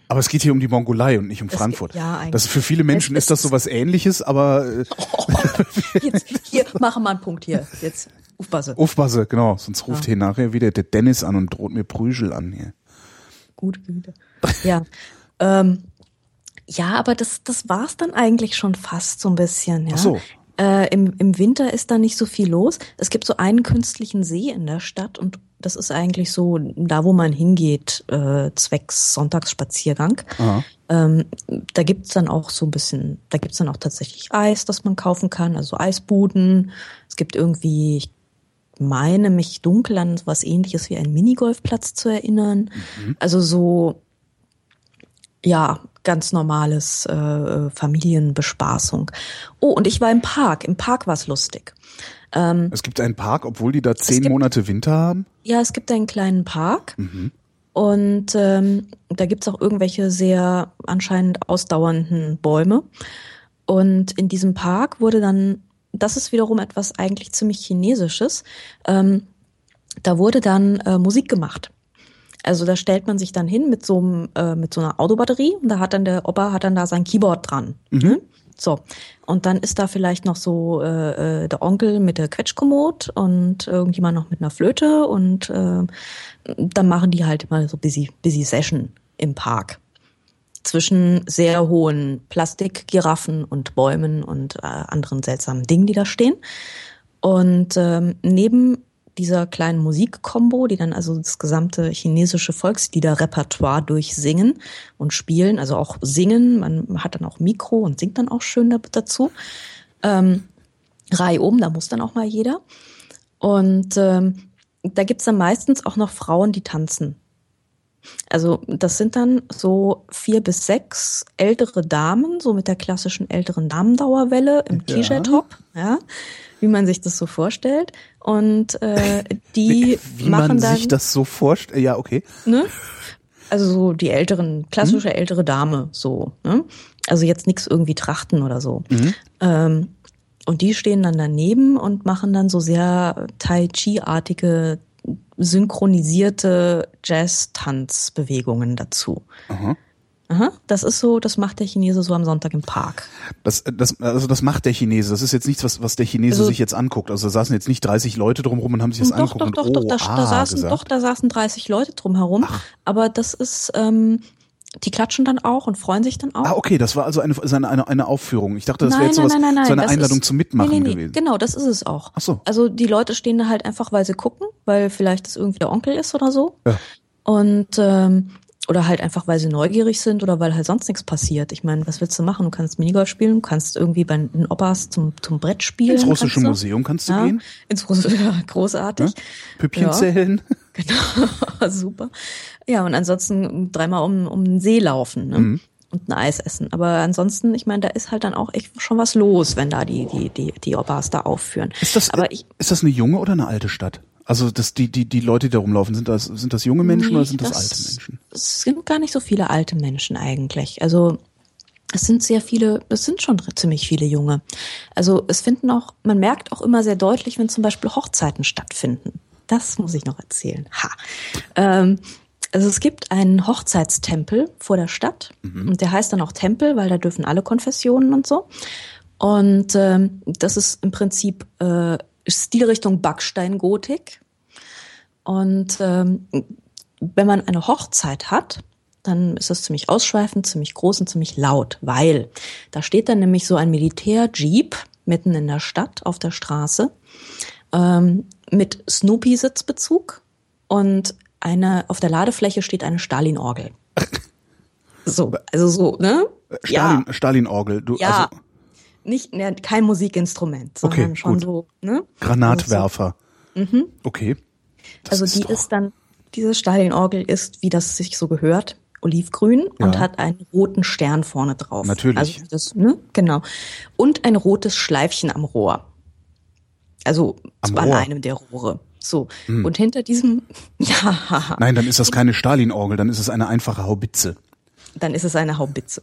Aber es geht hier um die Mongolei und nicht um Es Frankfurt. geht- ja, eigentlich. das für viele Menschen ist das ist- sowas ähnliches, aber äh, *laughs* Jetzt, hier, machen wir einen Punkt hier. Jetzt, aufpasse. aufpasse, genau, sonst ruft Ja. hier nachher wieder der Dennis an und droht mir Prügel an hier. Gute Güte. Ja. ähm, ja, aber das, das war's dann eigentlich schon fast so ein bisschen, ja. Ach so. Äh, im, Im Winter ist da nicht so viel los. Es gibt so einen künstlichen See in der Stadt und das ist eigentlich so da, wo man hingeht, äh, zwecks Sonntagsspaziergang. Ähm, da gibt's dann auch so ein bisschen, da gibt's dann auch tatsächlich Eis, das man kaufen kann, also Eisbuden. Es gibt irgendwie, ich meine mich dunkel an was ähnliches wie einen Minigolfplatz zu erinnern. Also so, ja, ganz normales äh, Familienbespaßung. Oh, und ich war im Park. Im Park war's lustig. Ähm, Es gibt einen Park, obwohl die da zehn gibt- Monate Winter haben. ja, es gibt einen kleinen Park. Und ähm, da gibt's auch irgendwelche sehr anscheinend ausdauernden Bäume. Und in diesem Park wurde dann, das ist wiederum etwas eigentlich ziemlich Chinesisches, ähm, da wurde dann äh, Musik gemacht. Also da stellt man sich dann hin mit so, einem, äh, mit so einer Autobatterie und da hat dann der Opa hat dann da sein Keyboard dran. Mhm. So. Und dann ist da vielleicht noch so äh, äh, der Onkel mit der Quetschkommod und irgendjemand noch mit einer Flöte und äh, dann machen die halt immer so busy, busy Session im Park. Zwischen sehr hohen Plastikgiraffen und Bäumen und äh, anderen seltsamen Dingen, die da stehen. Und ähm, neben dieser kleinen Musikkombo, die dann also das gesamte chinesische Volksliederrepertoire durchsingen und spielen, also auch singen, man hat dann auch Mikro und singt dann auch schön da- dazu. Ähm, Reihe um, da muss dann auch mal jeder. Und ähm, da gibt's dann meistens auch noch Frauen, die tanzen. Also das sind dann so vier bis sechs ältere Damen, so mit der klassischen älteren Damendauerwelle im Ja. T-Shirt-Top, ja, wie man sich das so vorstellt. Und äh, die *laughs* Wie machen man dann, sich das so vorstellt. Ja, okay. ne? Also so die älteren, klassische Mhm. ältere Dame, so. Ne? Also jetzt nix irgendwie Trachten oder so. Mhm. Ähm, und die stehen dann daneben und machen dann so sehr Tai Chi-artige, synchronisierte Jazz-Tanzbewegungen dazu. Aha. Aha, das ist so, das macht der Chinese so am Sonntag im Park. Das, das, also das macht der Chinese. Das ist jetzt nichts, was, was der Chinese Also- sich jetzt anguckt. Also da saßen jetzt nicht 30 Leute drumherum und haben sich das doch, angeguckt doch, und doch, oh, doch, da, ah, da saßen, gesagt. doch, da saßen 30 Leute drumherum. Aber das ist, ähm, die klatschen dann auch und freuen sich dann auch. Ah, okay, das war also eine, eine, eine Aufführung. Ich dachte, das wäre jetzt sowas, nein, nein, nein. so eine Einladung ist, zum Mitmachen nee, nee, nee, gewesen. Genau, das ist es auch. Ach so. Also die Leute stehen da halt einfach, weil sie gucken, weil vielleicht das irgendwie der Onkel ist oder so. Ja. Und ähm, oder halt einfach, weil sie neugierig sind oder weil halt sonst nichts passiert. Ich meine, was willst du machen? Du kannst Minigolf spielen, du kannst irgendwie bei den Opas zum, zum Brett spielen. Ins russische kannst. Museum kannst du ja, gehen. Ins russische, *laughs* ja, großartig. Püppchen Ja. zählen. *laughs* Genau, *laughs* super. Ja, und ansonsten dreimal um, um den See laufen ne? Mhm. und ein Eis essen. Aber ansonsten, ich meine, da ist halt dann auch echt schon was los, wenn da die, die, die, die Opas da aufführen. Ist das, Aber ich, ist das eine junge oder eine alte Stadt? Also das, die, die, die Leute, die da rumlaufen, sind das, sind das junge Menschen Nee, oder sind das, das- alte Menschen? es sind gar nicht so viele alte Menschen eigentlich. Also es sind sehr viele, es sind schon ziemlich viele junge. Also es finden auch, man merkt auch immer sehr deutlich, wenn zum Beispiel Hochzeiten stattfinden. Das muss ich noch erzählen. Ha. Ähm, also es gibt einen Hochzeitstempel vor der Stadt und der heißt dann auch Tempel, weil da dürfen alle Konfessionen und so. Und ähm, das ist im Prinzip äh, Stilrichtung Backsteingotik. Und ähm, wenn man eine Hochzeit hat, dann ist das ziemlich ausschweifend, ziemlich groß und ziemlich laut, weil da steht dann nämlich so ein Militär-Jeep mitten in der Stadt auf der Straße ähm, mit Snoopy-Sitzbezug und eine auf der Ladefläche steht eine Stalin-Orgel. *laughs* So, also so, ne? Stalin, Stalin-Orgel. Du, Ja. also Nicht, ne, kein Musikinstrument, sondern Okay, schon gut. so, ne? Granatwerfer. Okay. Das Also ist die ist dann, diese Stalinorgel ist, wie das sich so gehört, olivgrün und Ja. hat einen roten Stern vorne drauf. Natürlich. Also das, ne, genau. Und ein rotes Schleifchen am Rohr. Also Am an Rohr? einem der Rohre. So. Und hinter diesem, *laughs* ja, Nein, dann ist das keine Stalin-Orgel, dann ist es eine einfache Haubitze. Dann ist es eine Haubitze.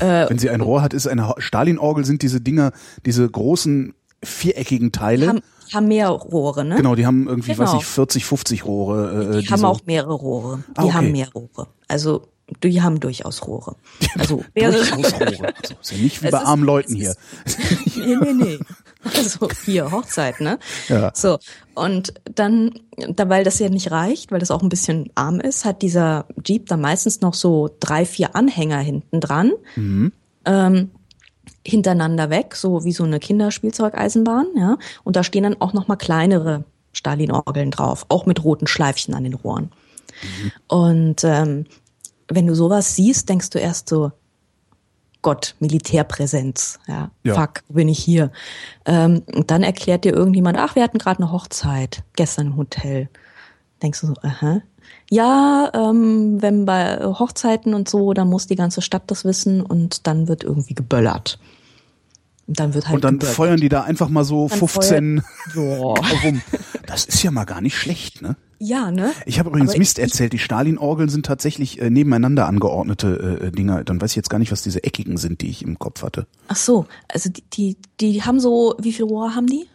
Äh, Wenn sie ein Rohr hat, ist eine Ha- Stalin-Orgel sind diese Dinger, diese großen viereckigen Teile. haben, haben mehr Rohre, ne? genau, die haben irgendwie, weiß Genau. ich, 40, 50 Rohre. Äh, Die haben so- auch mehrere Rohre. Die Ah, okay. haben mehr Rohre. Also die haben durchaus Rohre. Also *laughs* mehrere. Durchaus Rohre. Also, ist ja nicht wie Es bei ist- armen Leuten es hier. *laughs* nee, nee, nee. *laughs* Also hier, Hochzeit, ne? Ja. So. Und dann, da, weil das ja nicht reicht, weil das auch ein bisschen arm ist, hat dieser Jeep da meistens noch so drei, vier Anhänger hinten dran. Ähm, hintereinander weg, so wie so eine Kinderspielzeugeisenbahn, ja. Und da stehen dann auch noch mal kleinere Stalin-Orgeln drauf, auch mit roten Schleifchen an den Rohren. Und ähm, wenn du sowas siehst, denkst du erst so, Gott, Militärpräsenz, ja, Ja. fuck, wo bin ich hier? Ähm, und dann erklärt dir irgendjemand, ach, wir hatten gerade eine Hochzeit, gestern im Hotel. Denkst du so, aha. Ja, ähm, wenn bei Hochzeiten und so, dann muss die ganze Stadt das wissen und dann wird irgendwie geböllert. Und dann wird halt Und dann geböllert. feuern die da einfach mal so Dann 15 *laughs* Boah. rum. Das ist ja mal gar nicht schlecht, ne? Ja, ne? Ich habe übrigens Aber Mist ich- erzählt. Die Stalin-Orgeln sind tatsächlich äh, nebeneinander angeordnete äh, Dinger. Dann weiß ich jetzt gar nicht, was diese eckigen sind, die ich im Kopf hatte. Ach so, also die, die, die haben so, wie viel Rohre haben die?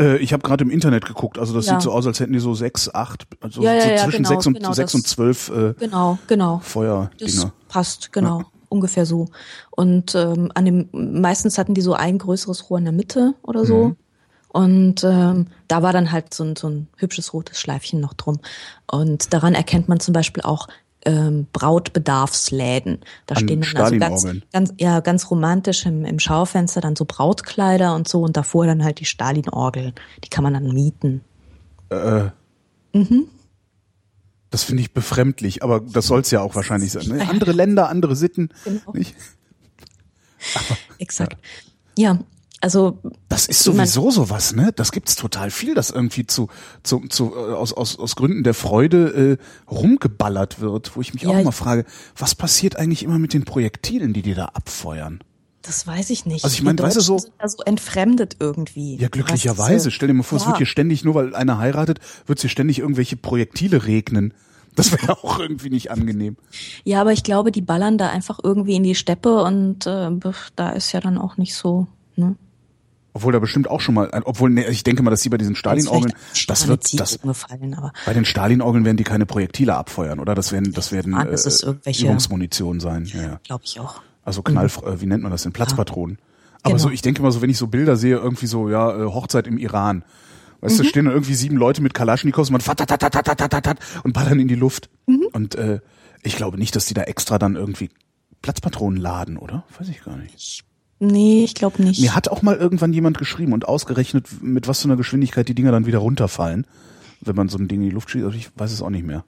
Äh, ich habe gerade im Internet geguckt. Also das Ja. sieht so aus, als hätten die so sechs, acht, also Ja, so ja, zwischen genau, sechs und genau, sechs das- und zwölf äh, Genau, genau. Das Feuerdinger. passt, genau. Ungefähr so. Und ähm, an dem meistens hatten die so ein größeres Rohr in der Mitte oder so. Mhm. Und ähm, da war dann halt so ein, so ein hübsches rotes Schleifchen noch drum. Und daran erkennt man zum Beispiel auch ähm, Brautbedarfsläden. Da An stehen dann also ganz, ganz, ja, ganz romantisch im, im Schaufenster dann so Brautkleider und so und davor dann halt die Stalin-Orgel. Die kann man dann mieten. Das finde ich befremdlich, aber das soll's ja auch wahrscheinlich sein. Ne? Andere Länder, andere Sitten. Genau. Nicht? *laughs* Exakt. Ja, also Das ist sowieso sowas, ne? Das gibt's total viel, dass irgendwie zu, zu, zu äh, aus, aus, aus Gründen der Freude äh, rumgeballert wird, wo ich mich Ja, auch mal frage, was passiert eigentlich immer mit den Projektilen, die die da abfeuern? Das weiß ich nicht. Also ich meine, Die weißt du, so- sind da so entfremdet irgendwie. Ja, glücklicherweise. Stell dir mal vor, es Ja. wird hier ständig, nur weil einer heiratet, wird hier ständig irgendwelche Projektile regnen. Das wäre *laughs* auch irgendwie nicht angenehm. Ja, aber ich glaube, die ballern da einfach irgendwie in die Steppe und äh, da ist ja dann auch nicht so. Ne? Obwohl da bestimmt auch schon mal, obwohl, nee, ich denke mal, dass sie bei diesen Stalin-Orgeln, das wird, das, gefallen, aber bei den Stalin-Orgeln werden die keine Projektile abfeuern, oder? Das werden, das werden Ah, das äh, Übungsmunition sein. Ja, ja. glaube ich auch. Also Knall, äh, wie nennt man das denn? Platzpatronen. Aber Genau. so, ich denke mal so, wenn ich so Bilder sehe, irgendwie so, ja, äh, Hochzeit im Iran. Weißt du, stehen da irgendwie sieben Leute mit Kalaschnikows und man und ballern in die Luft. Und äh, ich glaube nicht, dass die da extra dann irgendwie Platzpatronen laden, oder? Weiß ich gar nicht. Nee, ich glaube nicht. Mir hat auch mal irgendwann jemand geschrieben und ausgerechnet, mit was für einer Geschwindigkeit die Dinger dann wieder runterfallen, wenn man so ein Ding in die Luft schießt. Also ich weiß es auch nicht mehr.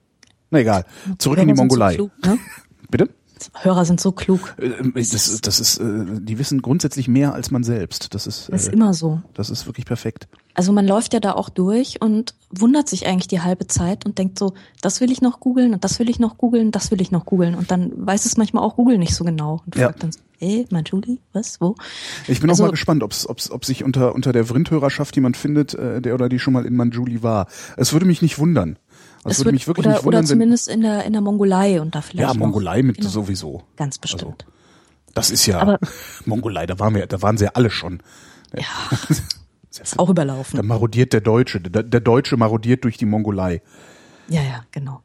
Na egal. Zurück in die Mongolei. klug, ne? *laughs* Bitte? Hörer sind so klug. Äh, Das, das ist, äh, die wissen grundsätzlich mehr als man selbst. Das ist, Das ist äh, immer so. das ist wirklich perfekt. Also man läuft ja da auch durch und wundert sich eigentlich die halbe Zeit und denkt so, das will ich noch googeln und das will ich noch googeln, das will ich noch googeln. Und dann weiß es manchmal auch Google nicht so genau und Ja. fragt dann so, ey, mein Julie, was, wo? Ich bin Also- auch mal gespannt, ob's, ob's, ob sich unter, unter der Vrindhörerschaft jemand findet, äh, der oder die schon mal in Manjuli war. Es würde mich nicht wundern. Es würde mich wirklich oder, nicht wundern, oder zumindest in der, in der Mongolei und da vielleicht ja. Mongolei mit Genau. sowieso. Ganz bestimmt. Das ist ja Aber- *laughs* Mongolei, da waren wir, da waren sie ja alle schon. ja, *laughs* *laughs* ist auch überlaufen. Da marodiert der Deutsche. Der, der Deutsche marodiert durch die Mongolei. Ja, ja, genau.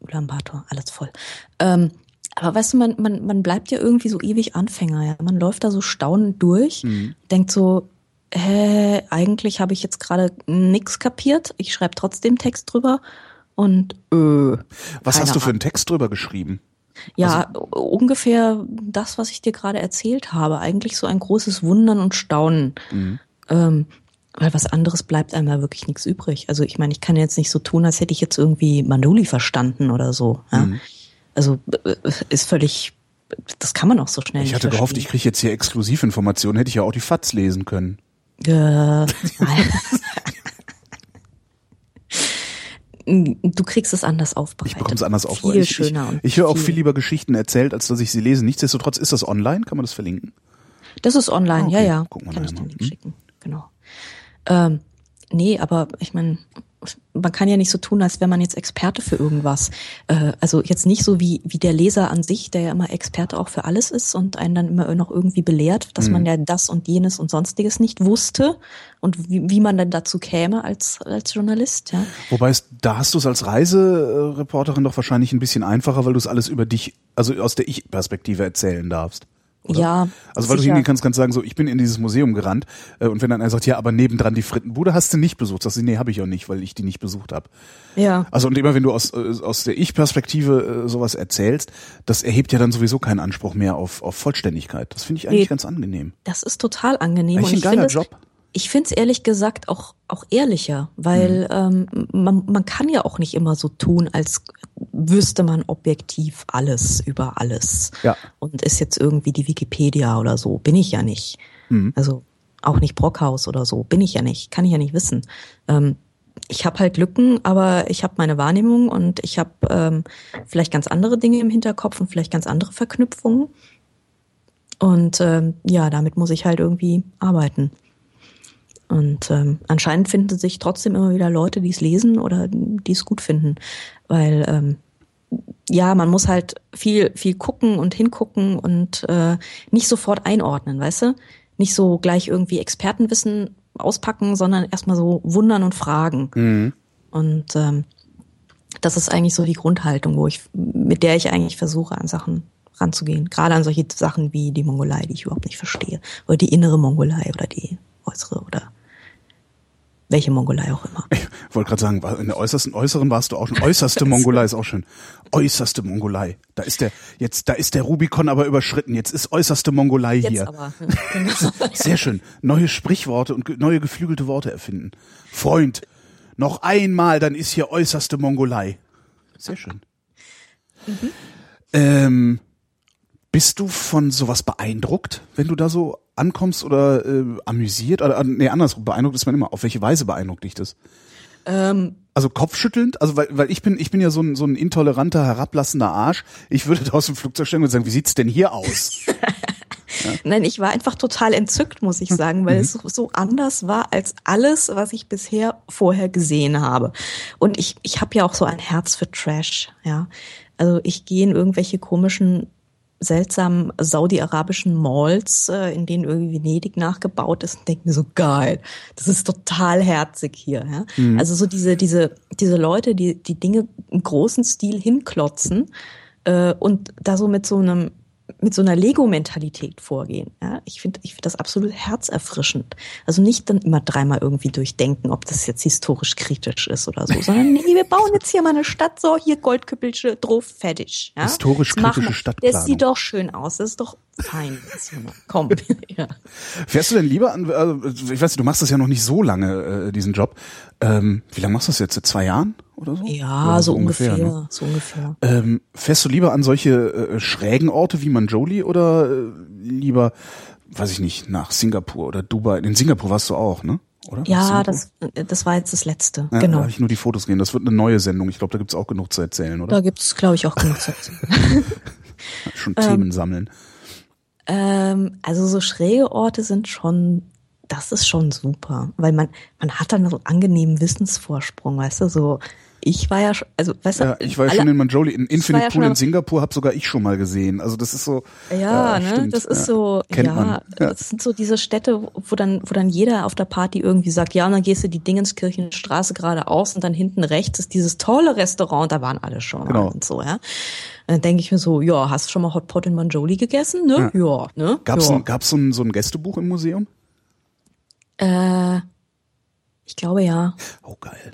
Ulaanbaatar, alles voll. Ähm, aber weißt du, man, man, man bleibt ja irgendwie so ewig Anfänger. Ja? Man läuft da so staunend durch, Mhm. denkt so, hä, eigentlich habe ich jetzt gerade nix kapiert. Ich schreibe trotzdem Text drüber und äh, Was hast du für einen Text drüber geschrieben? Ja, ungefähr das, was ich dir gerade erzählt habe. Eigentlich so ein großes Wundern und Staunen. Ähm, weil was anderes bleibt einem ja wirklich nichts übrig. Also ich meine, ich kann jetzt nicht so tun, als hätte ich jetzt irgendwie Manduli verstanden oder so. Ja? Also äh, ist völlig, das kann man auch so schnell Ich hatte gehofft, ich kriege jetzt hier Exklusivinformationen, hätte ich ja auch die FATS lesen können. Äh. *laughs* Du kriegst es anders aufbereitet. Ich bekomme es anders auf. Viel ich, schöner. Ich, ich höre auch viel lieber Geschichten erzählt, als dass ich sie lese. Nichtsdestotrotz ist das online. Kann man das verlinken? Das ist online, Ah, okay. ja, ja. Gucken wir kann ich dir Hm? schicken. Genau. Ähm, nee, aber ich meine, man kann ja nicht so tun, als wäre man jetzt Experte für irgendwas. Äh, also jetzt nicht so wie, wie der Leser an sich, der ja immer Experte auch für alles ist und einen dann immer noch irgendwie belehrt, dass Mhm. man ja das und jenes und sonstiges nicht wusste und wie, wie man dann dazu käme als, als Journalist, ja. Wobei es, da hast du es als Reisereporterin doch wahrscheinlich ein bisschen einfacher, weil du es alles über dich, also aus der Ich-Perspektive erzählen darfst. Oder? Ja. Also weil du sicher. hingehen kannst, kannst sagen, so, ich bin in dieses Museum gerannt äh, und wenn dann einer sagt, ja, aber nebendran die Frittenbude hast du nicht besucht, sagst du, nee, habe ich auch nicht, weil ich die nicht besucht habe. Ja. Also und immer wenn du aus, äh, aus der Ich-Perspektive äh, sowas erzählst, das erhebt ja dann sowieso keinen Anspruch mehr auf, auf Vollständigkeit. Das finde ich eigentlich Nee. ganz angenehm. Das ist total angenehm. Eigentlich und ein geiler Job. Ich finde es ehrlich gesagt auch, auch ehrlicher, weil Mhm. ähm, man, man kann ja auch nicht immer so tun, als wüsste man objektiv alles über alles. Ja. Und ist jetzt irgendwie die Wikipedia oder so. Bin ich ja nicht. Mhm. Also auch nicht Brockhaus oder so. Bin ich ja nicht. Kann ich ja nicht wissen. Ähm, ich habe halt Lücken, aber ich habe meine Wahrnehmung und ich habe ähm, vielleicht ganz andere Dinge im Hinterkopf und vielleicht ganz andere Verknüpfungen. Und ähm, ja, damit muss ich halt irgendwie arbeiten. Und ähm, anscheinend finden sich trotzdem immer wieder Leute, die es lesen oder die es gut finden. Weil ähm, ja, man muss halt viel, viel gucken und hingucken und äh, nicht sofort einordnen, weißt du? Nicht so gleich irgendwie Expertenwissen auspacken, sondern erstmal so wundern und fragen. Mhm. Und ähm, das ist eigentlich so die Grundhaltung, wo ich, mit der ich eigentlich versuche, an Sachen ranzugehen. Gerade an solche Sachen wie die Mongolei, die ich überhaupt nicht verstehe. Oder die innere Mongolei oder die äußere oder welche Mongolei auch immer. Ich wollte gerade sagen, in der äußersten äußeren warst du auch schon. Äußerste Mongolei ist auch schön. Äußerste Mongolei. Da ist der jetzt, da ist der Rubikon aber überschritten. Jetzt ist äußerste Mongolei Jetzt hier. aber. Genau. *laughs* Sehr schön. Neue Sprichworte und neue geflügelte Worte erfinden. Freund, noch einmal, dann ist hier äußerste Mongolei. Sehr schön. Ähm, bist du von sowas beeindruckt, wenn du da so ankommst oder äh, amüsiert? Oder äh, nee, andersrum, beeindruckt ist man immer. Auf welche Weise beeindruckt dich das? ähm, Also kopfschüttelnd, also weil, weil ich bin ich bin ja so ein so ein intoleranter herablassender Arsch. Ich würde da aus dem Flugzeug steigen und sagen, wie sieht's denn hier aus? *laughs* Nein, ich war einfach total entzückt, muss ich sagen, weil es so anders war als alles, was ich bisher vorher gesehen habe. Und ich, ich habe ja auch so ein Herz für Trash, ja. Also ich gehe in irgendwelche komischen seltsamen saudi-arabischen Malls, äh, in denen irgendwie Venedig nachgebaut ist und denke mir so geil, das ist total herzig hier. Ja? Mhm. Also so diese diese diese Leute, die die Dinge im großen Stil hinklotzen äh, und da so mit so einem mit so einer Lego-Mentalität vorgehen. Ja, ich finde ich finde das absolut herzerfrischend. Also nicht dann immer dreimal irgendwie durchdenken, ob das jetzt historisch kritisch ist oder so, sondern nee, wir bauen jetzt hier mal eine Stadt, so hier Goldküppelsche drauf, fertig. Ja? Historisch kritische Stadtplanung. Das sieht doch schön aus, das ist doch fein. Komm. *laughs* ja. Fährst du denn lieber an, also ich weiß nicht, du machst das ja noch nicht so lange, äh, diesen Job. Ähm, wie lange machst du das jetzt? Seit zwei Jahren? Oder so? Ja, oder so, so, ungefähr. ungefähr ne? So ungefähr. Ähm, fährst du lieber an solche äh, schrägen Orte wie Manjoli oder äh, lieber, weiß ich nicht, nach Singapur oder Dubai? In Singapur warst du auch, ne? Oder? Ja, das, das war jetzt das letzte. Ja, genau. Da habe ich nur die Fotos gesehen. Das wird eine neue Sendung. Ich glaube, da gibt's auch genug zu erzählen, oder? Da gibt's, glaube ich, auch genug zu erzählen. *laughs* schon Themen ähm, sammeln. Ähm, also so schräge Orte sind schon das ist schon super, weil man man hat dann so einen angenehmen Wissensvorsprung, weißt du, so ich war ja schon, also weißt du, ja, ich war ja schon in Manjoli, in Infinite Pool ja in Singapur, habe sogar ich schon mal gesehen. Also das ist so. Ja, ne, stimmt, das ist so. Kennt ja, ja, das sind so diese Städte, wo dann, wo dann jeder auf der Party irgendwie sagt, ja, und dann gehst du die Dingenskirchenstraße geradeaus und dann hinten rechts ist dieses tolle Restaurant, da waren alle schon genau. und so, ja. Und dann denke ich mir so, ja, hast du schon mal Hotpot in Manjoli gegessen? Ne? Ja, ja ne? Gab's, ja. Ein, gab's so ein, so ein Gästebuch im Museum? Äh, ich glaube ja. Oh geil.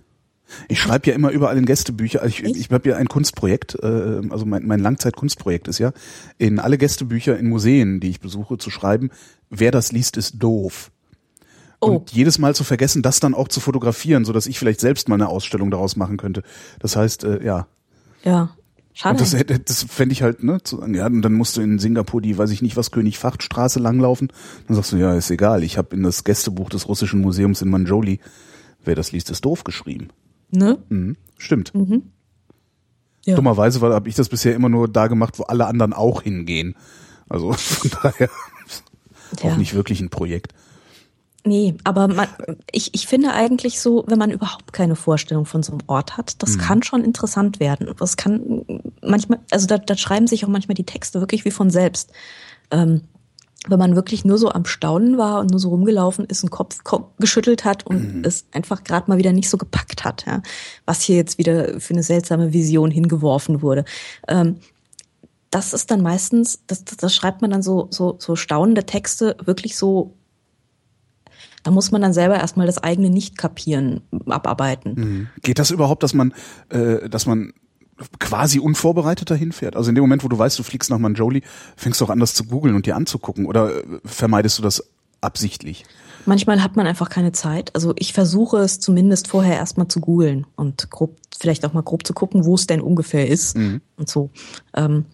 Ich schreibe ja immer überall in Gästebücher. Ich, ich habe ja ein Kunstprojekt, äh, also mein, mein Langzeitkunstprojekt ist ja, in alle Gästebücher in Museen, die ich besuche, zu schreiben, wer das liest, ist doof. Oh. Und jedes Mal zu vergessen, das dann auch zu fotografieren, so dass ich vielleicht selbst mal eine Ausstellung daraus machen könnte. Das heißt, äh, ja. Ja. Schade. Und das, das fände ich halt, ne, zu, ja, und dann musst du in Singapur die, weiß ich nicht was, König Fachtstraße langlaufen. Dann sagst du, ja, ist egal, ich habe in das Gästebuch des russischen Museums in Manjoli, wer das liest, ist doof geschrieben. Ne? Mhm, stimmt. Mhm. Ja. Dummerweise habe ich das bisher immer nur da gemacht, wo alle anderen auch hingehen. Also *laughs* von daher ja. auch nicht wirklich ein Projekt. Nee, aber man, ich, ich finde eigentlich so, wenn man überhaupt keine Vorstellung von so einem Ort hat, das mhm. kann schon interessant werden. Das kann manchmal, also da, da schreiben sich auch manchmal die Texte wirklich wie von selbst. Ähm, wenn man wirklich nur so am Staunen war und nur so rumgelaufen ist und Kopf, geschüttelt hat und mhm. es einfach gerade mal wieder nicht so gepackt hat, ja, was hier jetzt wieder für eine seltsame Vision hingeworfen wurde. Ähm, das ist dann meistens, das, das, das schreibt man dann so, so, so staunende Texte wirklich so da muss man dann selber erstmal das eigene Nicht-Kapieren abarbeiten. Mhm. Geht das überhaupt, dass man, äh, dass man quasi unvorbereitet dahin fährt? Also in dem Moment, wo du weißt, du fliegst nach Manjoli, fängst du auch an, das zu googeln und dir anzugucken oder äh, vermeidest du das absichtlich? Manchmal hat man einfach keine Zeit. Also ich versuche es zumindest vorher erstmal zu googeln und grob, vielleicht auch mal grob zu gucken, wo es denn ungefähr ist mhm. und so. Ähm,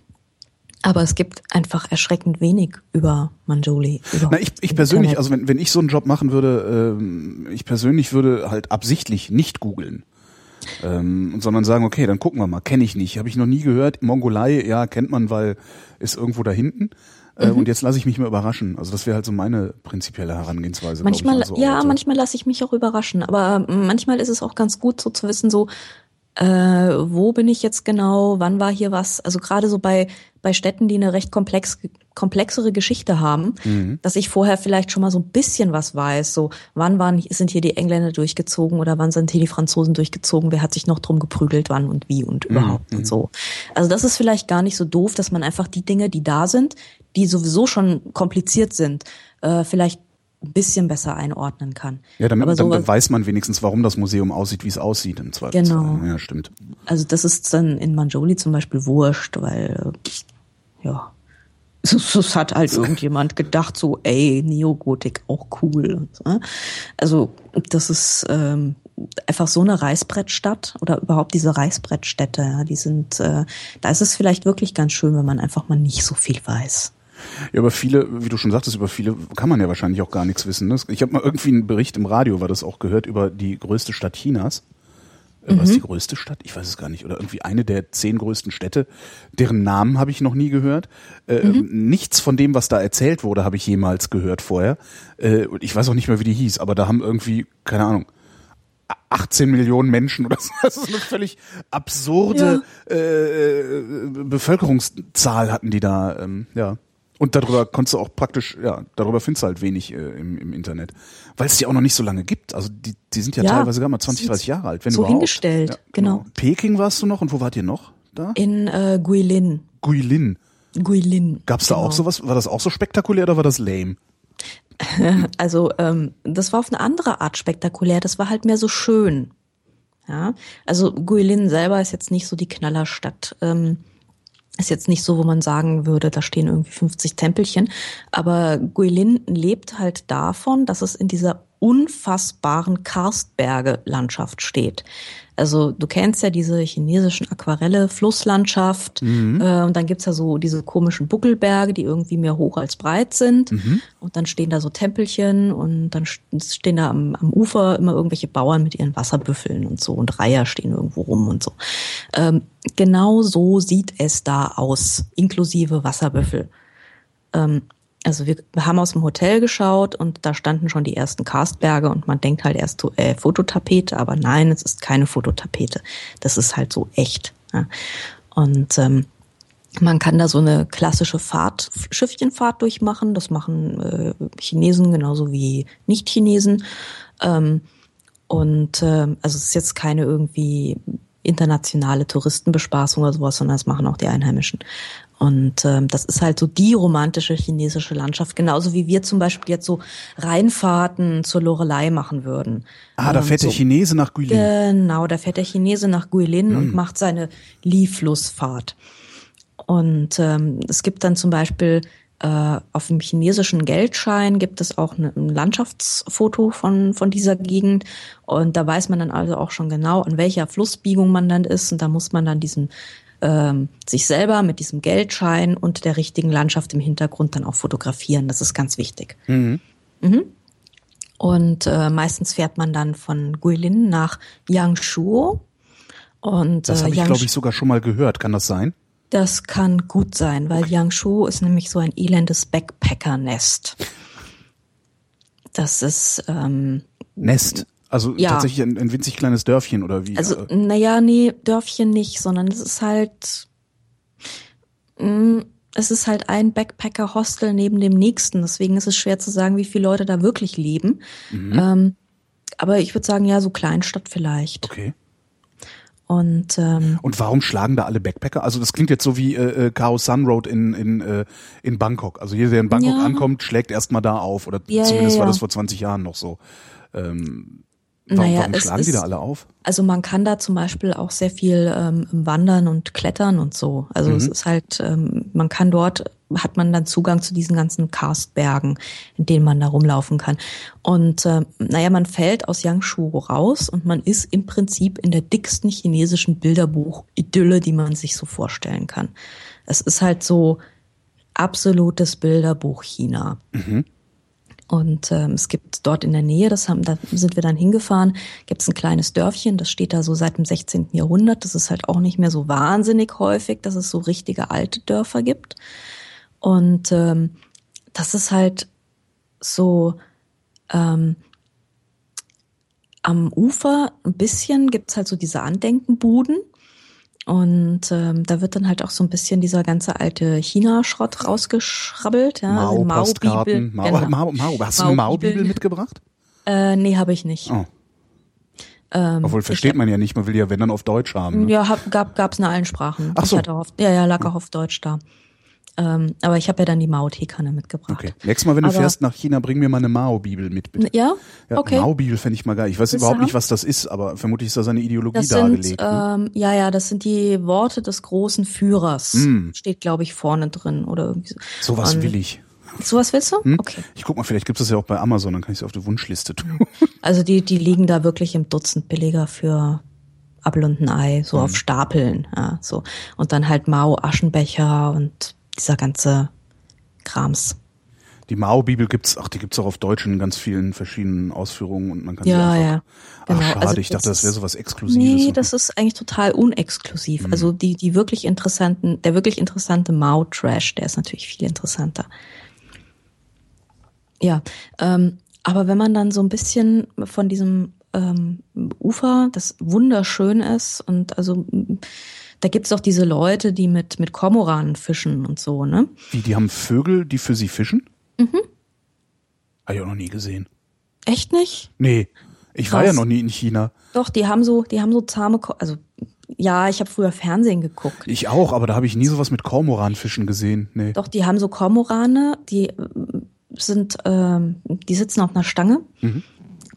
aber es gibt einfach erschreckend wenig über Manjoli. Na, ich, ich persönlich, also wenn, wenn ich so einen Job machen würde, ähm, ich persönlich würde halt absichtlich nicht googeln. Ähm, sondern sagen, okay, dann gucken wir mal, kenne ich nicht, habe ich noch nie gehört. Mongolei, ja, kennt man, weil ist irgendwo da hinten. Äh, mhm. Und jetzt lasse ich mich mal überraschen. Also das wäre halt so meine prinzipielle Herangehensweise. Manchmal, ich, ja, manchmal lasse ich mich auch überraschen. Aber manchmal ist es auch ganz gut, so zu wissen, so äh, wo bin ich jetzt genau, wann war hier was. Also gerade so bei bei Städten, die eine recht komplex komplexere Geschichte haben, mhm. dass ich vorher vielleicht schon mal so ein bisschen was weiß. So, wann waren, sind hier die Engländer durchgezogen oder wann sind hier die Franzosen durchgezogen? Wer hat sich noch drum geprügelt, wann und wie und mhm. überhaupt mhm. und so. Also das ist vielleicht gar nicht so doof, dass man einfach die Dinge, die da sind, die sowieso schon kompliziert sind, äh, vielleicht ein bisschen besser einordnen kann. Ja, damit, dann, dann weiß man wenigstens, warum das Museum aussieht, wie es aussieht im Zweifelsfall. Genau. Ja, stimmt. Also das ist dann in Manjoli zum Beispiel wurscht, weil ja, es hat halt irgendjemand gedacht, so, ey, Neogotik auch cool. Ne? Also das ist ähm, einfach so eine Reißbrettstadt oder überhaupt diese Reißbrettstädte, die sind, äh, da ist es vielleicht wirklich ganz schön, wenn man einfach mal nicht so viel weiß. Ja, aber viele, wie du schon sagtest, über viele kann man ja wahrscheinlich auch gar nichts wissen. Ne? Ich habe mal irgendwie einen Bericht im Radio, war das auch gehört, über die größte Stadt Chinas mhm. was ist die größte Stadt? Ich weiß es gar nicht. Oder irgendwie eine der zehn größten Städte, deren Namen habe ich noch nie gehört. Äh, mhm. Nichts von dem, was da erzählt wurde, habe ich jemals gehört vorher. Äh, ich weiß auch nicht mehr, wie die hieß, aber da haben irgendwie, keine Ahnung, 18 Millionen Menschen oder *laughs* so. Das ist eine völlig absurde ja. äh, Bevölkerungszahl hatten die da, ähm, ja. Und darüber konntest du auch praktisch, ja, darüber findest du halt wenig äh, im, im Internet. Weil es die auch noch nicht so lange gibt. Also die, die sind ja, ja teilweise gar mal 20, 30 Jahre alt, wenn so überhaupt. hingestellt, ja, genau. genau. Peking warst du noch und wo wart ihr noch da? In äh, Guilin. Guilin. Guilin. Gab's da genau. auch sowas? War das auch so spektakulär oder war das lame? *laughs* Also ähm, das war auf eine andere Art spektakulär. Das war halt mehr so schön. Ja, also Guilin selber ist jetzt nicht so die Knallerstadt. Ähm, ist jetzt nicht so, wo man sagen würde, da stehen irgendwie 50 Tempelchen. Aber Guilin lebt halt davon, dass es in dieser unfassbaren Karstberge-Landschaft steht. Also du kennst ja diese chinesischen Aquarelle, Flusslandschaft mhm. äh, und dann gibt's ja so diese komischen Buckelberge, die irgendwie mehr hoch als breit sind mhm. und dann stehen da so Tempelchen und dann stehen da am, am, Ufer immer irgendwelche Bauern mit ihren Wasserbüffeln und so und Reiher stehen irgendwo rum und so. Ähm, genau so sieht es da aus, inklusive Wasserbüffel. Ähm, also wir, haben aus dem Hotel geschaut und da standen schon die ersten Karstberge und man denkt halt erst so, äh, Fototapete, aber nein, es ist keine Fototapete. Das ist halt so echt. Ja. Und ähm, man kann da so eine klassische Fahrt, Schiffchenfahrt durchmachen. Das machen äh, Chinesen genauso wie Nicht-Chinesen. Ähm, und äh, also es ist jetzt keine irgendwie internationale Touristenbespaßung oder sowas, sondern das machen auch die Einheimischen. Und ähm, das ist halt so die romantische chinesische Landschaft, genauso wie wir zum Beispiel jetzt so Reinfahrten zur Lorelei machen würden. Ah, da fährt ähm, so. der Chinese nach Guilin. Genau, da fährt der Chinese nach Guilin hm. und macht seine Li-Flussfahrt. Und ähm, es gibt dann zum Beispiel äh, auf dem chinesischen Geldschein gibt es auch ein Landschaftsfoto von, von dieser Gegend. Und da weiß man dann also auch schon genau, an welcher Flussbiegung man dann ist. Und da muss man dann diesen ähm, sich selber mit diesem Geldschein und der richtigen Landschaft im Hintergrund dann auch fotografieren. Das ist ganz wichtig. Mhm. Mhm. Und äh, meistens fährt man dann von Guilin nach Yangshuo. Und, das habe äh, ich, glaube ich, sogar schon mal gehört. Kann das sein? Das kann gut sein, weil. Yangshuo ist nämlich so ein elendes Backpacker-Nest. Das ist ähm, Nest. Also ja. tatsächlich ein, ein winzig kleines Dörfchen oder wie? Also, naja, nee, Dörfchen nicht, sondern es ist halt, mh, mm, es ist halt ein Backpacker-Hostel neben dem nächsten. Deswegen ist es schwer zu sagen, wie viele Leute da wirklich leben. Mhm. Ähm, aber ich würde sagen, ja, so Kleinstadt vielleicht. Okay. Und, ähm, und warum schlagen da alle Backpacker? Also das klingt jetzt so wie äh, äh Chaos Sun Road in, in, äh, in Bangkok. Also jeder, der in Bangkok ja. ankommt, schlägt erstmal da auf. Oder ja, zumindest ja, war das vor 20 Jahren noch so. Ähm, Warum, naja, warum schlagen die da alle auf? Also man kann da zum Beispiel auch sehr viel ähm, wandern und klettern und so. Also mhm. es ist halt, ähm, man kann dort, hat man dann Zugang zu diesen ganzen Karstbergen, in denen man da rumlaufen kann. Und äh, naja, man fällt aus Yangshu raus und man ist im Prinzip in der dicksten chinesischen Bilderbuch-Idylle, die man sich so vorstellen kann. Es ist halt so absolutes Bilderbuch China. Mhm. Und ähm, es gibt dort in der Nähe, das haben, da sind wir dann hingefahren, gibt es ein kleines Dörfchen, das steht da so seit dem 16. Jahrhundert. Das ist halt auch nicht mehr so wahnsinnig häufig, dass es so richtige alte Dörfer gibt. Und ähm, das ist halt so ähm, am Ufer ein bisschen gibt's halt so diese Andenkenbuden. Und ähm, da wird dann halt auch so ein bisschen dieser ganze alte China-Schrott rausgeschrabbelt. Ja, Mao, also Mao-Bibel. Mao, genau. Mao, Mao, Hast du eine Mao-Bibel mitgebracht? Äh, nee, habe ich nicht. Oh. Ähm, Obwohl versteht man ja nicht, man will ja wenn dann auf Deutsch haben. Ne? Ja, hab, gab gab's in allen Sprachen. Ach so. Ich hatte auf, ja, ja, lag auch auf Deutsch da. Ähm, aber ich habe ja dann die Mao-Teekanne mitgebracht. Okay. Nächstes Mal, wenn du aber, fährst nach China, bring mir mal eine Mao-Bibel mit, bitte. Ja? ja okay. Mao-Bibel fände ich mal geil. Ich weiß das überhaupt nicht, was das ist, aber vermutlich ist da seine Ideologie das dargelegt. Sind, ne? ähm, ja, ja, das sind die Worte des großen Führers. Mm. Steht, glaube ich, vorne drin oder irgendwie so. Sowas Und, will ich. Sowas willst du? Hm? Okay. Ich guck mal, vielleicht gibt es das ja auch bei Amazon, dann kann ich es auf die Wunschliste tun. *laughs* Also die, die liegen da wirklich im Dutzend billiger für Apfel und ein Ei, so mhm. auf Stapeln, ja, so. Und dann halt Mao, Aschenbecher und dieser ganze Krams. Die Mao-Bibel gibt's, ach, die gibt's auch auf Deutsch in ganz vielen verschiedenen Ausführungen und man kann ja, sie einfach. Ja, genau. Ach, schade, also ich dachte, das wäre sowas Exklusives. Nee, das ist eigentlich total unexklusiv. Mhm. Also die, die wirklich interessanten, der wirklich interessante Mao-Trash, der ist natürlich viel interessanter. Ja, ähm, aber wenn man dann so ein bisschen von diesem ähm, Ufer, das wunderschön ist. Und also da gibt's auch diese Leute, die mit, mit Kormoranen fischen und so, ne? Wie, die haben Vögel, die für sie fischen? Mhm. Habe ich auch noch nie gesehen. Echt nicht? Nee. Ich war ja noch nie in China. Doch, die haben so, die haben so zahme, Ko also ja, ich habe früher Fernsehen geguckt. Ich auch, aber da habe ich nie sowas mit Kormoranfischen gesehen. Nee. Doch, die haben so Kormorane, die äh, sind, ähm, die sitzen auf einer Stange. Mhm.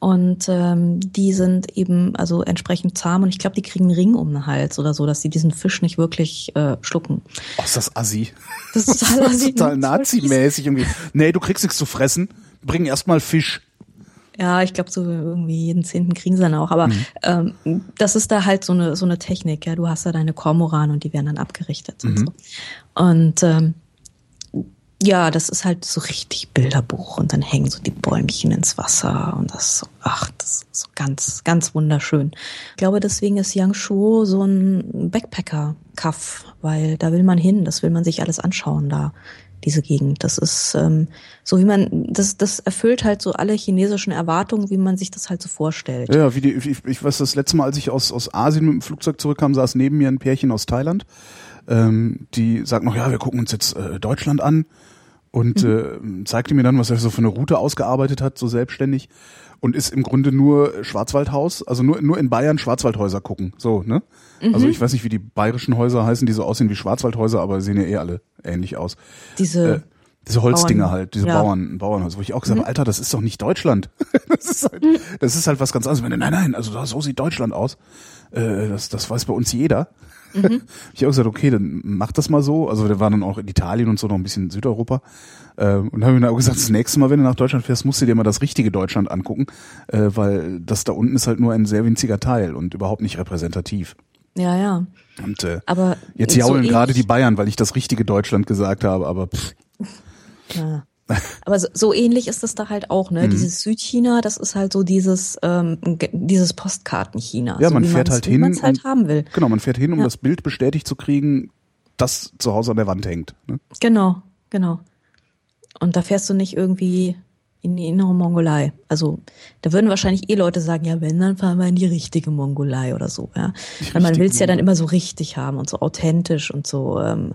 Und ähm, die sind eben also entsprechend zahm und ich glaube, die kriegen einen Ring um den Hals oder so, dass sie diesen Fisch nicht wirklich äh, schlucken. Oh, ist das assi. Das ist *laughs* total, das ist total nazimäßig irgendwie. Nee, du kriegst nichts zu fressen. Bring erstmal Fisch. Ja, ich glaube, so irgendwie jeden Zehnten kriegen sie dann auch. Aber mhm. ähm, das ist da halt so eine, so eine Technik. Ja, Du hast da deine Kormoran und die werden dann abgerichtet. Mhm. Und, so. und ähm, ja, das ist halt so richtig Bilderbuch und dann hängen so die Bäumchen ins Wasser und das so, ach, das ist so ganz, ganz wunderschön. Ich glaube, deswegen ist Yangshuo so ein Backpacker-Kaff, weil da will man hin, das will man sich alles anschauen da, diese Gegend. Das ist ähm, so, wie man, das, das erfüllt halt so alle chinesischen Erwartungen, wie man sich das halt so vorstellt. Ja, wie die, ich, ich weiß, das letzte Mal, als ich aus, aus Asien mit dem Flugzeug zurückkam, saß neben mir ein Pärchen aus Thailand. Ähm, die sagt noch, ja, wir gucken uns jetzt äh, Deutschland an und mhm. äh, zeigte mir dann, was er so für eine Route ausgearbeitet hat, so selbstständig und ist im Grunde nur Schwarzwaldhaus, also nur nur in Bayern Schwarzwaldhäuser gucken, so ne? Mhm. Also ich weiß nicht, wie die bayerischen Häuser heißen, die so aussehen wie Schwarzwaldhäuser, aber sehen ja eh alle ähnlich aus. Diese äh, diese Holzdinger Bauern, halt, diese ja. Bauern, Bauernhäuser, wo ich auch gesagt habe, mhm. Alter, das ist doch nicht Deutschland. *laughs* das ist halt, mhm. das ist halt was ganz anderes. Nein, nein, also so sieht Deutschland aus. Äh, das, das weiß bei uns jeder. Mhm. *laughs* ich habe auch gesagt, okay, dann mach das mal so. Also wir waren dann auch in Italien und so noch ein bisschen in Südeuropa. Äh, und haben mir dann auch gesagt, das nächste Mal, wenn du nach Deutschland fährst, musst du dir mal das richtige Deutschland angucken, äh, weil das da unten ist halt nur ein sehr winziger Teil und überhaupt nicht repräsentativ. Ja, ja. Und äh, aber jetzt jaulen so gerade die Bayern, weil ich das richtige Deutschland gesagt habe, aber pff. Ja. *laughs* Aber so, so ähnlich ist das da halt auch, ne? Mhm. Dieses Südchina, das ist halt so dieses ähm, dieses Postkartenchina. Ja, so man fährt halt hin, halt und, haben will. Genau, man fährt hin, um ja. das Bild bestätigt zu kriegen, das zu Hause an der Wand hängt. Ne? Genau, genau. Und da fährst du nicht irgendwie in die innere Mongolei. Also da würden wahrscheinlich eh Leute sagen, ja, wenn, dann fahren wir in die richtige Mongolei oder so. Ja? Weil man will es ja dann immer so richtig haben und so authentisch und so, ähm,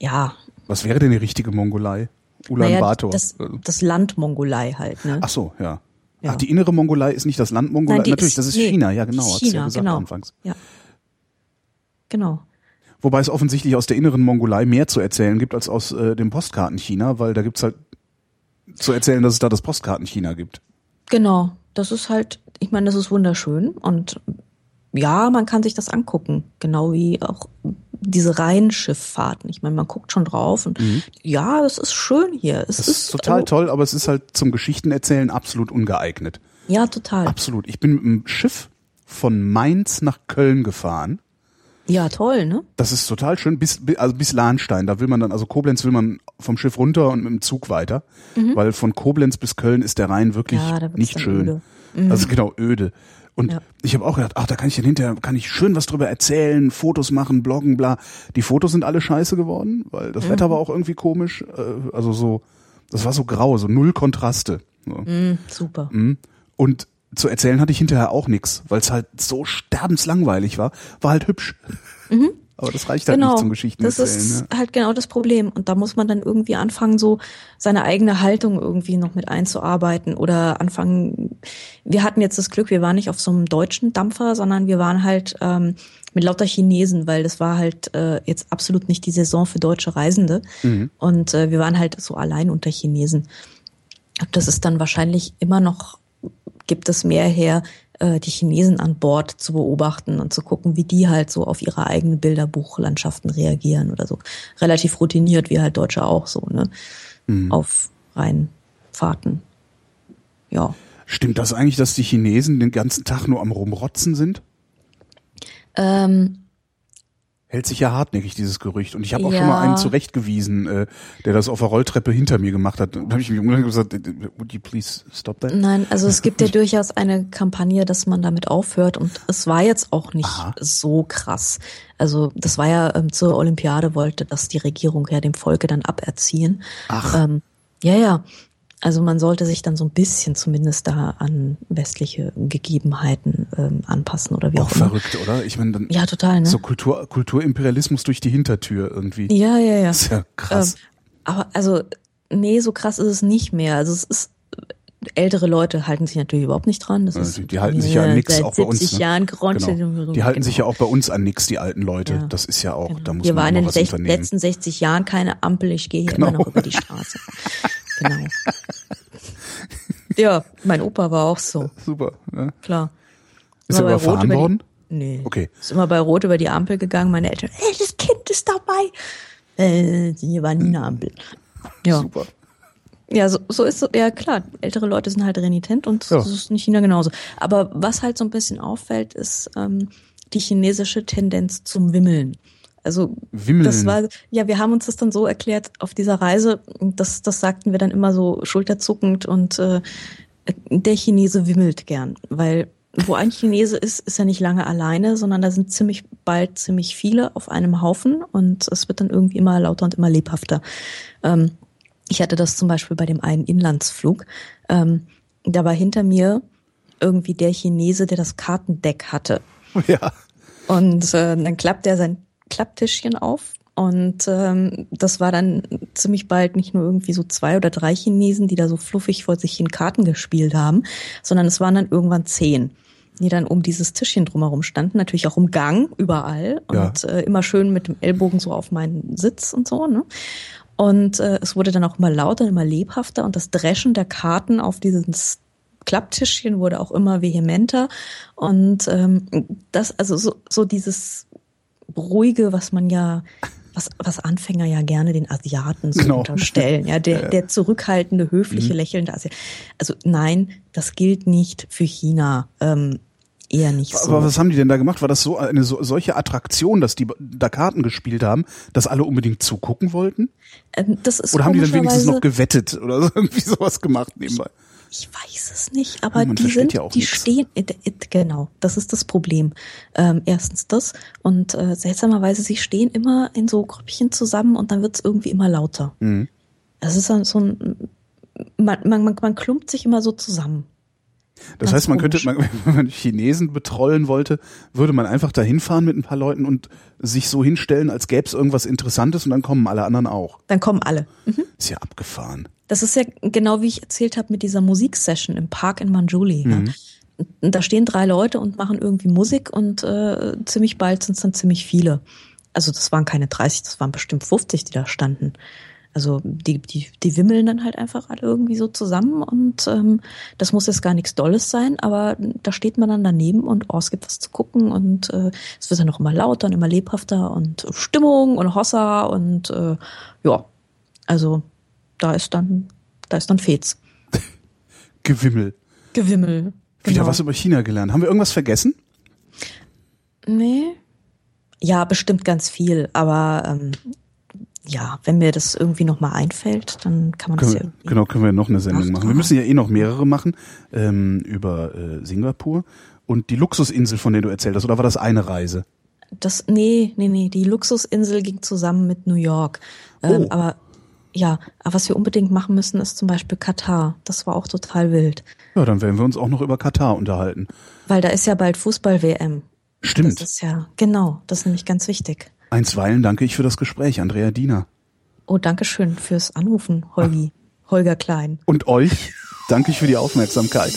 ja. Was wäre denn die richtige Mongolei? Ulaanbaatar. Naja, das, das Land Mongolei halt. Ne? Ach so, ja. ja. Ach, die innere Mongolei ist nicht das Land Mongolei. Nein, Natürlich, ist, das ist nee, China, ja genau. China, ja gesagt genau. anfangs. Ja. Genau. Wobei es offensichtlich aus der inneren Mongolei mehr zu erzählen gibt als aus äh, dem Postkarten-China, weil da gibt's halt zu erzählen, dass es da das Postkarten-China gibt. Genau. Das ist halt, ich meine, das ist wunderschön und ja, man kann sich das angucken, genau wie auch diese Rheinschifffahrten. Ich meine, man guckt schon drauf und mhm. ja, das ist schön hier. Es das ist, ist total oh, toll, aber es ist halt zum Geschichtenerzählen absolut ungeeignet. Ja, total. Absolut. Ich bin mit dem Schiff von Mainz nach Köln gefahren. Ja, toll, ne? Das ist total schön, bis, also bis Lahnstein. Da will man dann, also Koblenz will man vom Schiff runter und mit dem Zug weiter. Mhm. Weil von Koblenz bis Köln ist der Rhein wirklich ja, nicht schön. Mhm. Also genau, öde. Und ja. ich habe auch gedacht, ach, da kann ich dann hinterher, kann ich schön was drüber erzählen, Fotos machen, bloggen, bla. Die Fotos sind alle scheiße geworden, weil das mhm. Wetter war auch irgendwie komisch. Äh, also so, das war so grau, so null Kontraste. Mhm, super. Mhm. Und zu erzählen hatte ich hinterher auch nix, weil es halt so sterbenslangweilig war. War halt hübsch. Mhm. Aber das reicht halt genau. nicht zum Geschichten Das ist ne? halt genau das Problem. Und da muss man dann irgendwie anfangen, so seine eigene Haltung irgendwie noch mit einzuarbeiten oder anfangen. Wir hatten jetzt das Glück, wir waren nicht auf so einem deutschen Dampfer, sondern wir waren halt ähm, mit lauter Chinesen, weil das war halt äh, jetzt absolut nicht die Saison für deutsche Reisende. Mhm. Und äh, wir waren halt so allein unter Chinesen. Das ist dann wahrscheinlich immer noch, gibt es mehr her, äh, die Chinesen an Bord zu beobachten und zu gucken, wie die halt so auf ihre eigenen Bilderbuchlandschaften reagieren oder so. Relativ routiniert, wie halt Deutsche auch so, ne? Mhm. Auf Rheinfahrten. Ja. Stimmt das eigentlich, dass die Chinesen den ganzen Tag nur am Rumrotzen sind? Ähm, hält sich ja hartnäckig, dieses Gerücht. Und ich habe auch ja. schon mal einen zurechtgewiesen, äh, der das auf der Rolltreppe hinter mir gemacht hat. Da habe ich mich umgekehrt gesagt, would you please stop that? Nein, also es *laughs* gibt ja durchaus eine Kampagne, dass man damit aufhört. Und es war jetzt auch nicht Aha. so krass. Also das war ja ähm, zur Olympiade wollte das die Regierung ja dem Volke dann aberziehen. Ach. Ähm, ja, ja. Also man sollte sich dann so ein bisschen zumindest da an westliche Gegebenheiten ähm, anpassen oder wie auch, Auch immer. verrückt, oder? Ich meine, dann Ja, total, ne? so Kultur, Kulturimperialismus durch die Hintertür irgendwie. Ja, ja, ja. Das ist ja krass. Ähm, aber also, nee, so krass ist es nicht mehr. Also es ist, ältere Leute halten sich natürlich überhaupt nicht dran. Das ist, die- die halten sich ja an nix, seit auch bei uns, 70 ne? Jahren. Genau. Die halten sich ja auch bei uns an nix, die alten Leute. Ja. Das ist ja auch, da muss Hier man waren in den letzten 60 Jahren keine Ampel. Ich gehe hier Genau. immer noch über die Straße. *laughs* genau. *laughs* Ja, mein Opa war auch so, Super. Ne? klar. Ist er überfahren Rot über die- worden? Nee. Okay. Ist immer bei Rot über die Ampel gegangen. Meine Eltern, ey, das Kind ist dabei. Äh, hier war nie eine Ampel. Ja. Super. Ja, so, so ist so, ja klar, ältere Leute sind halt renitent und Ja. das ist in China genauso. Aber was halt so ein bisschen auffällt, ist ähm, die chinesische Tendenz zum Wimmeln. Also Wimmeln. das war, ja, wir haben uns das dann so erklärt auf dieser Reise, das, das sagten wir dann immer so schulterzuckend und äh, der Chinese wimmelt gern, weil wo ein Chinese ist, ist er nicht lange alleine, sondern da sind ziemlich bald ziemlich viele auf einem Haufen und es wird dann irgendwie immer lauter und immer lebhafter. Ähm, ich hatte das zum Beispiel bei dem einen Inlandsflug. Ähm, da war hinter mir irgendwie der Chinese, der das Kartendeck hatte. *laughs* Ja. Und äh, dann klappt er sein Klapptischchen auf. Und ähm, das war dann ziemlich bald nicht nur irgendwie so zwei oder drei Chinesen, die da so fluffig vor sich hin Karten gespielt haben, sondern es waren dann irgendwann zehn, die dann um dieses Tischchen drumherum standen, natürlich auch im Gang, überall und Ja. äh, immer schön mit dem Ellbogen so auf meinen Sitz und so. Ne? Und äh, es wurde dann auch immer lauter, immer lebhafter und das Dreschen der Karten auf dieses Klapptischchen wurde auch immer vehementer. Und ähm, das, also so, so dieses ruhige, was man ja, was, was Anfänger ja gerne den Asiaten so Genau. unterstellen, ja, der, der zurückhaltende, höfliche, lächelnde Asiat. Also nein, das gilt nicht für China. Ähm, eher nicht so. Aber was haben die denn da gemacht? War das so eine so, solche Attraktion, dass die da Karten gespielt haben, dass alle unbedingt zugucken wollten? Ähm, das ist Oder haben die dann wenigstens noch gewettet oder *laughs* irgendwie sowas gemacht nebenbei? Ich weiß es nicht, aber Ja, die sind, ja die nix. stehen, äh, äh, genau, das ist das Problem. Ähm, erstens das und äh, seltsamerweise, sie stehen immer in so Grüppchen zusammen und dann wird es irgendwie immer lauter. Mhm. Es ist dann so ein, man, man, man, man klumpt sich immer so zusammen. Das Ganz heißt, man könnte, komisch. man, *laughs* wenn man Chinesen betrollen wollte, würde man einfach da hinfahren mit ein paar Leuten und sich so hinstellen, als gäbe es irgendwas Interessantes und dann kommen alle anderen auch. Dann kommen alle. Mhm. Ist ja abgefahren. Das ist ja genau wie ich erzählt habe mit dieser Musiksession im Park in Manjuli. Ja. Und Da stehen drei Leute und machen irgendwie Musik und äh, ziemlich bald sind es dann ziemlich viele. Also das waren keine 30, das waren bestimmt 50, die da standen. Also die, die, die wimmeln dann halt einfach alle irgendwie so zusammen und ähm, das muss jetzt gar nichts Dolles sein, aber da steht man dann daneben und oh, es gibt was zu gucken und äh, es wird dann noch immer lauter und immer lebhafter und Stimmung und Hossa und äh, ja, also da ist dann, da ist dann Fez. *laughs* Gewimmel. Gewimmel. Wieder Genau. was über China gelernt. Haben wir irgendwas vergessen? Nee. Ja, bestimmt ganz viel, aber ähm, ja, wenn mir das irgendwie nochmal einfällt, dann kann man das Können ja wir, irgendwie. genau, können wir noch eine Sendung machen. Wir müssen ja eh noch mehrere machen ähm, über äh, Singapur und die Luxusinsel, von der du erzählt hast. Oder war das eine Reise? Das, nee, nee, nee, die Luxusinsel ging zusammen mit New York. Ähm, Oh. Aber ja, aber was wir unbedingt machen müssen, ist zum Beispiel Katar. Das war auch total wild. Ja, dann werden wir uns auch noch über Katar unterhalten. Weil da ist ja bald Fußball-WM. Stimmt. Das ist ja, genau, das ist nämlich ganz wichtig. Einstweilen danke ich für das Gespräch, Andrea Diener. Oh, danke schön fürs Anrufen, Holgi. Holger Klein. Und euch danke ich für die Aufmerksamkeit.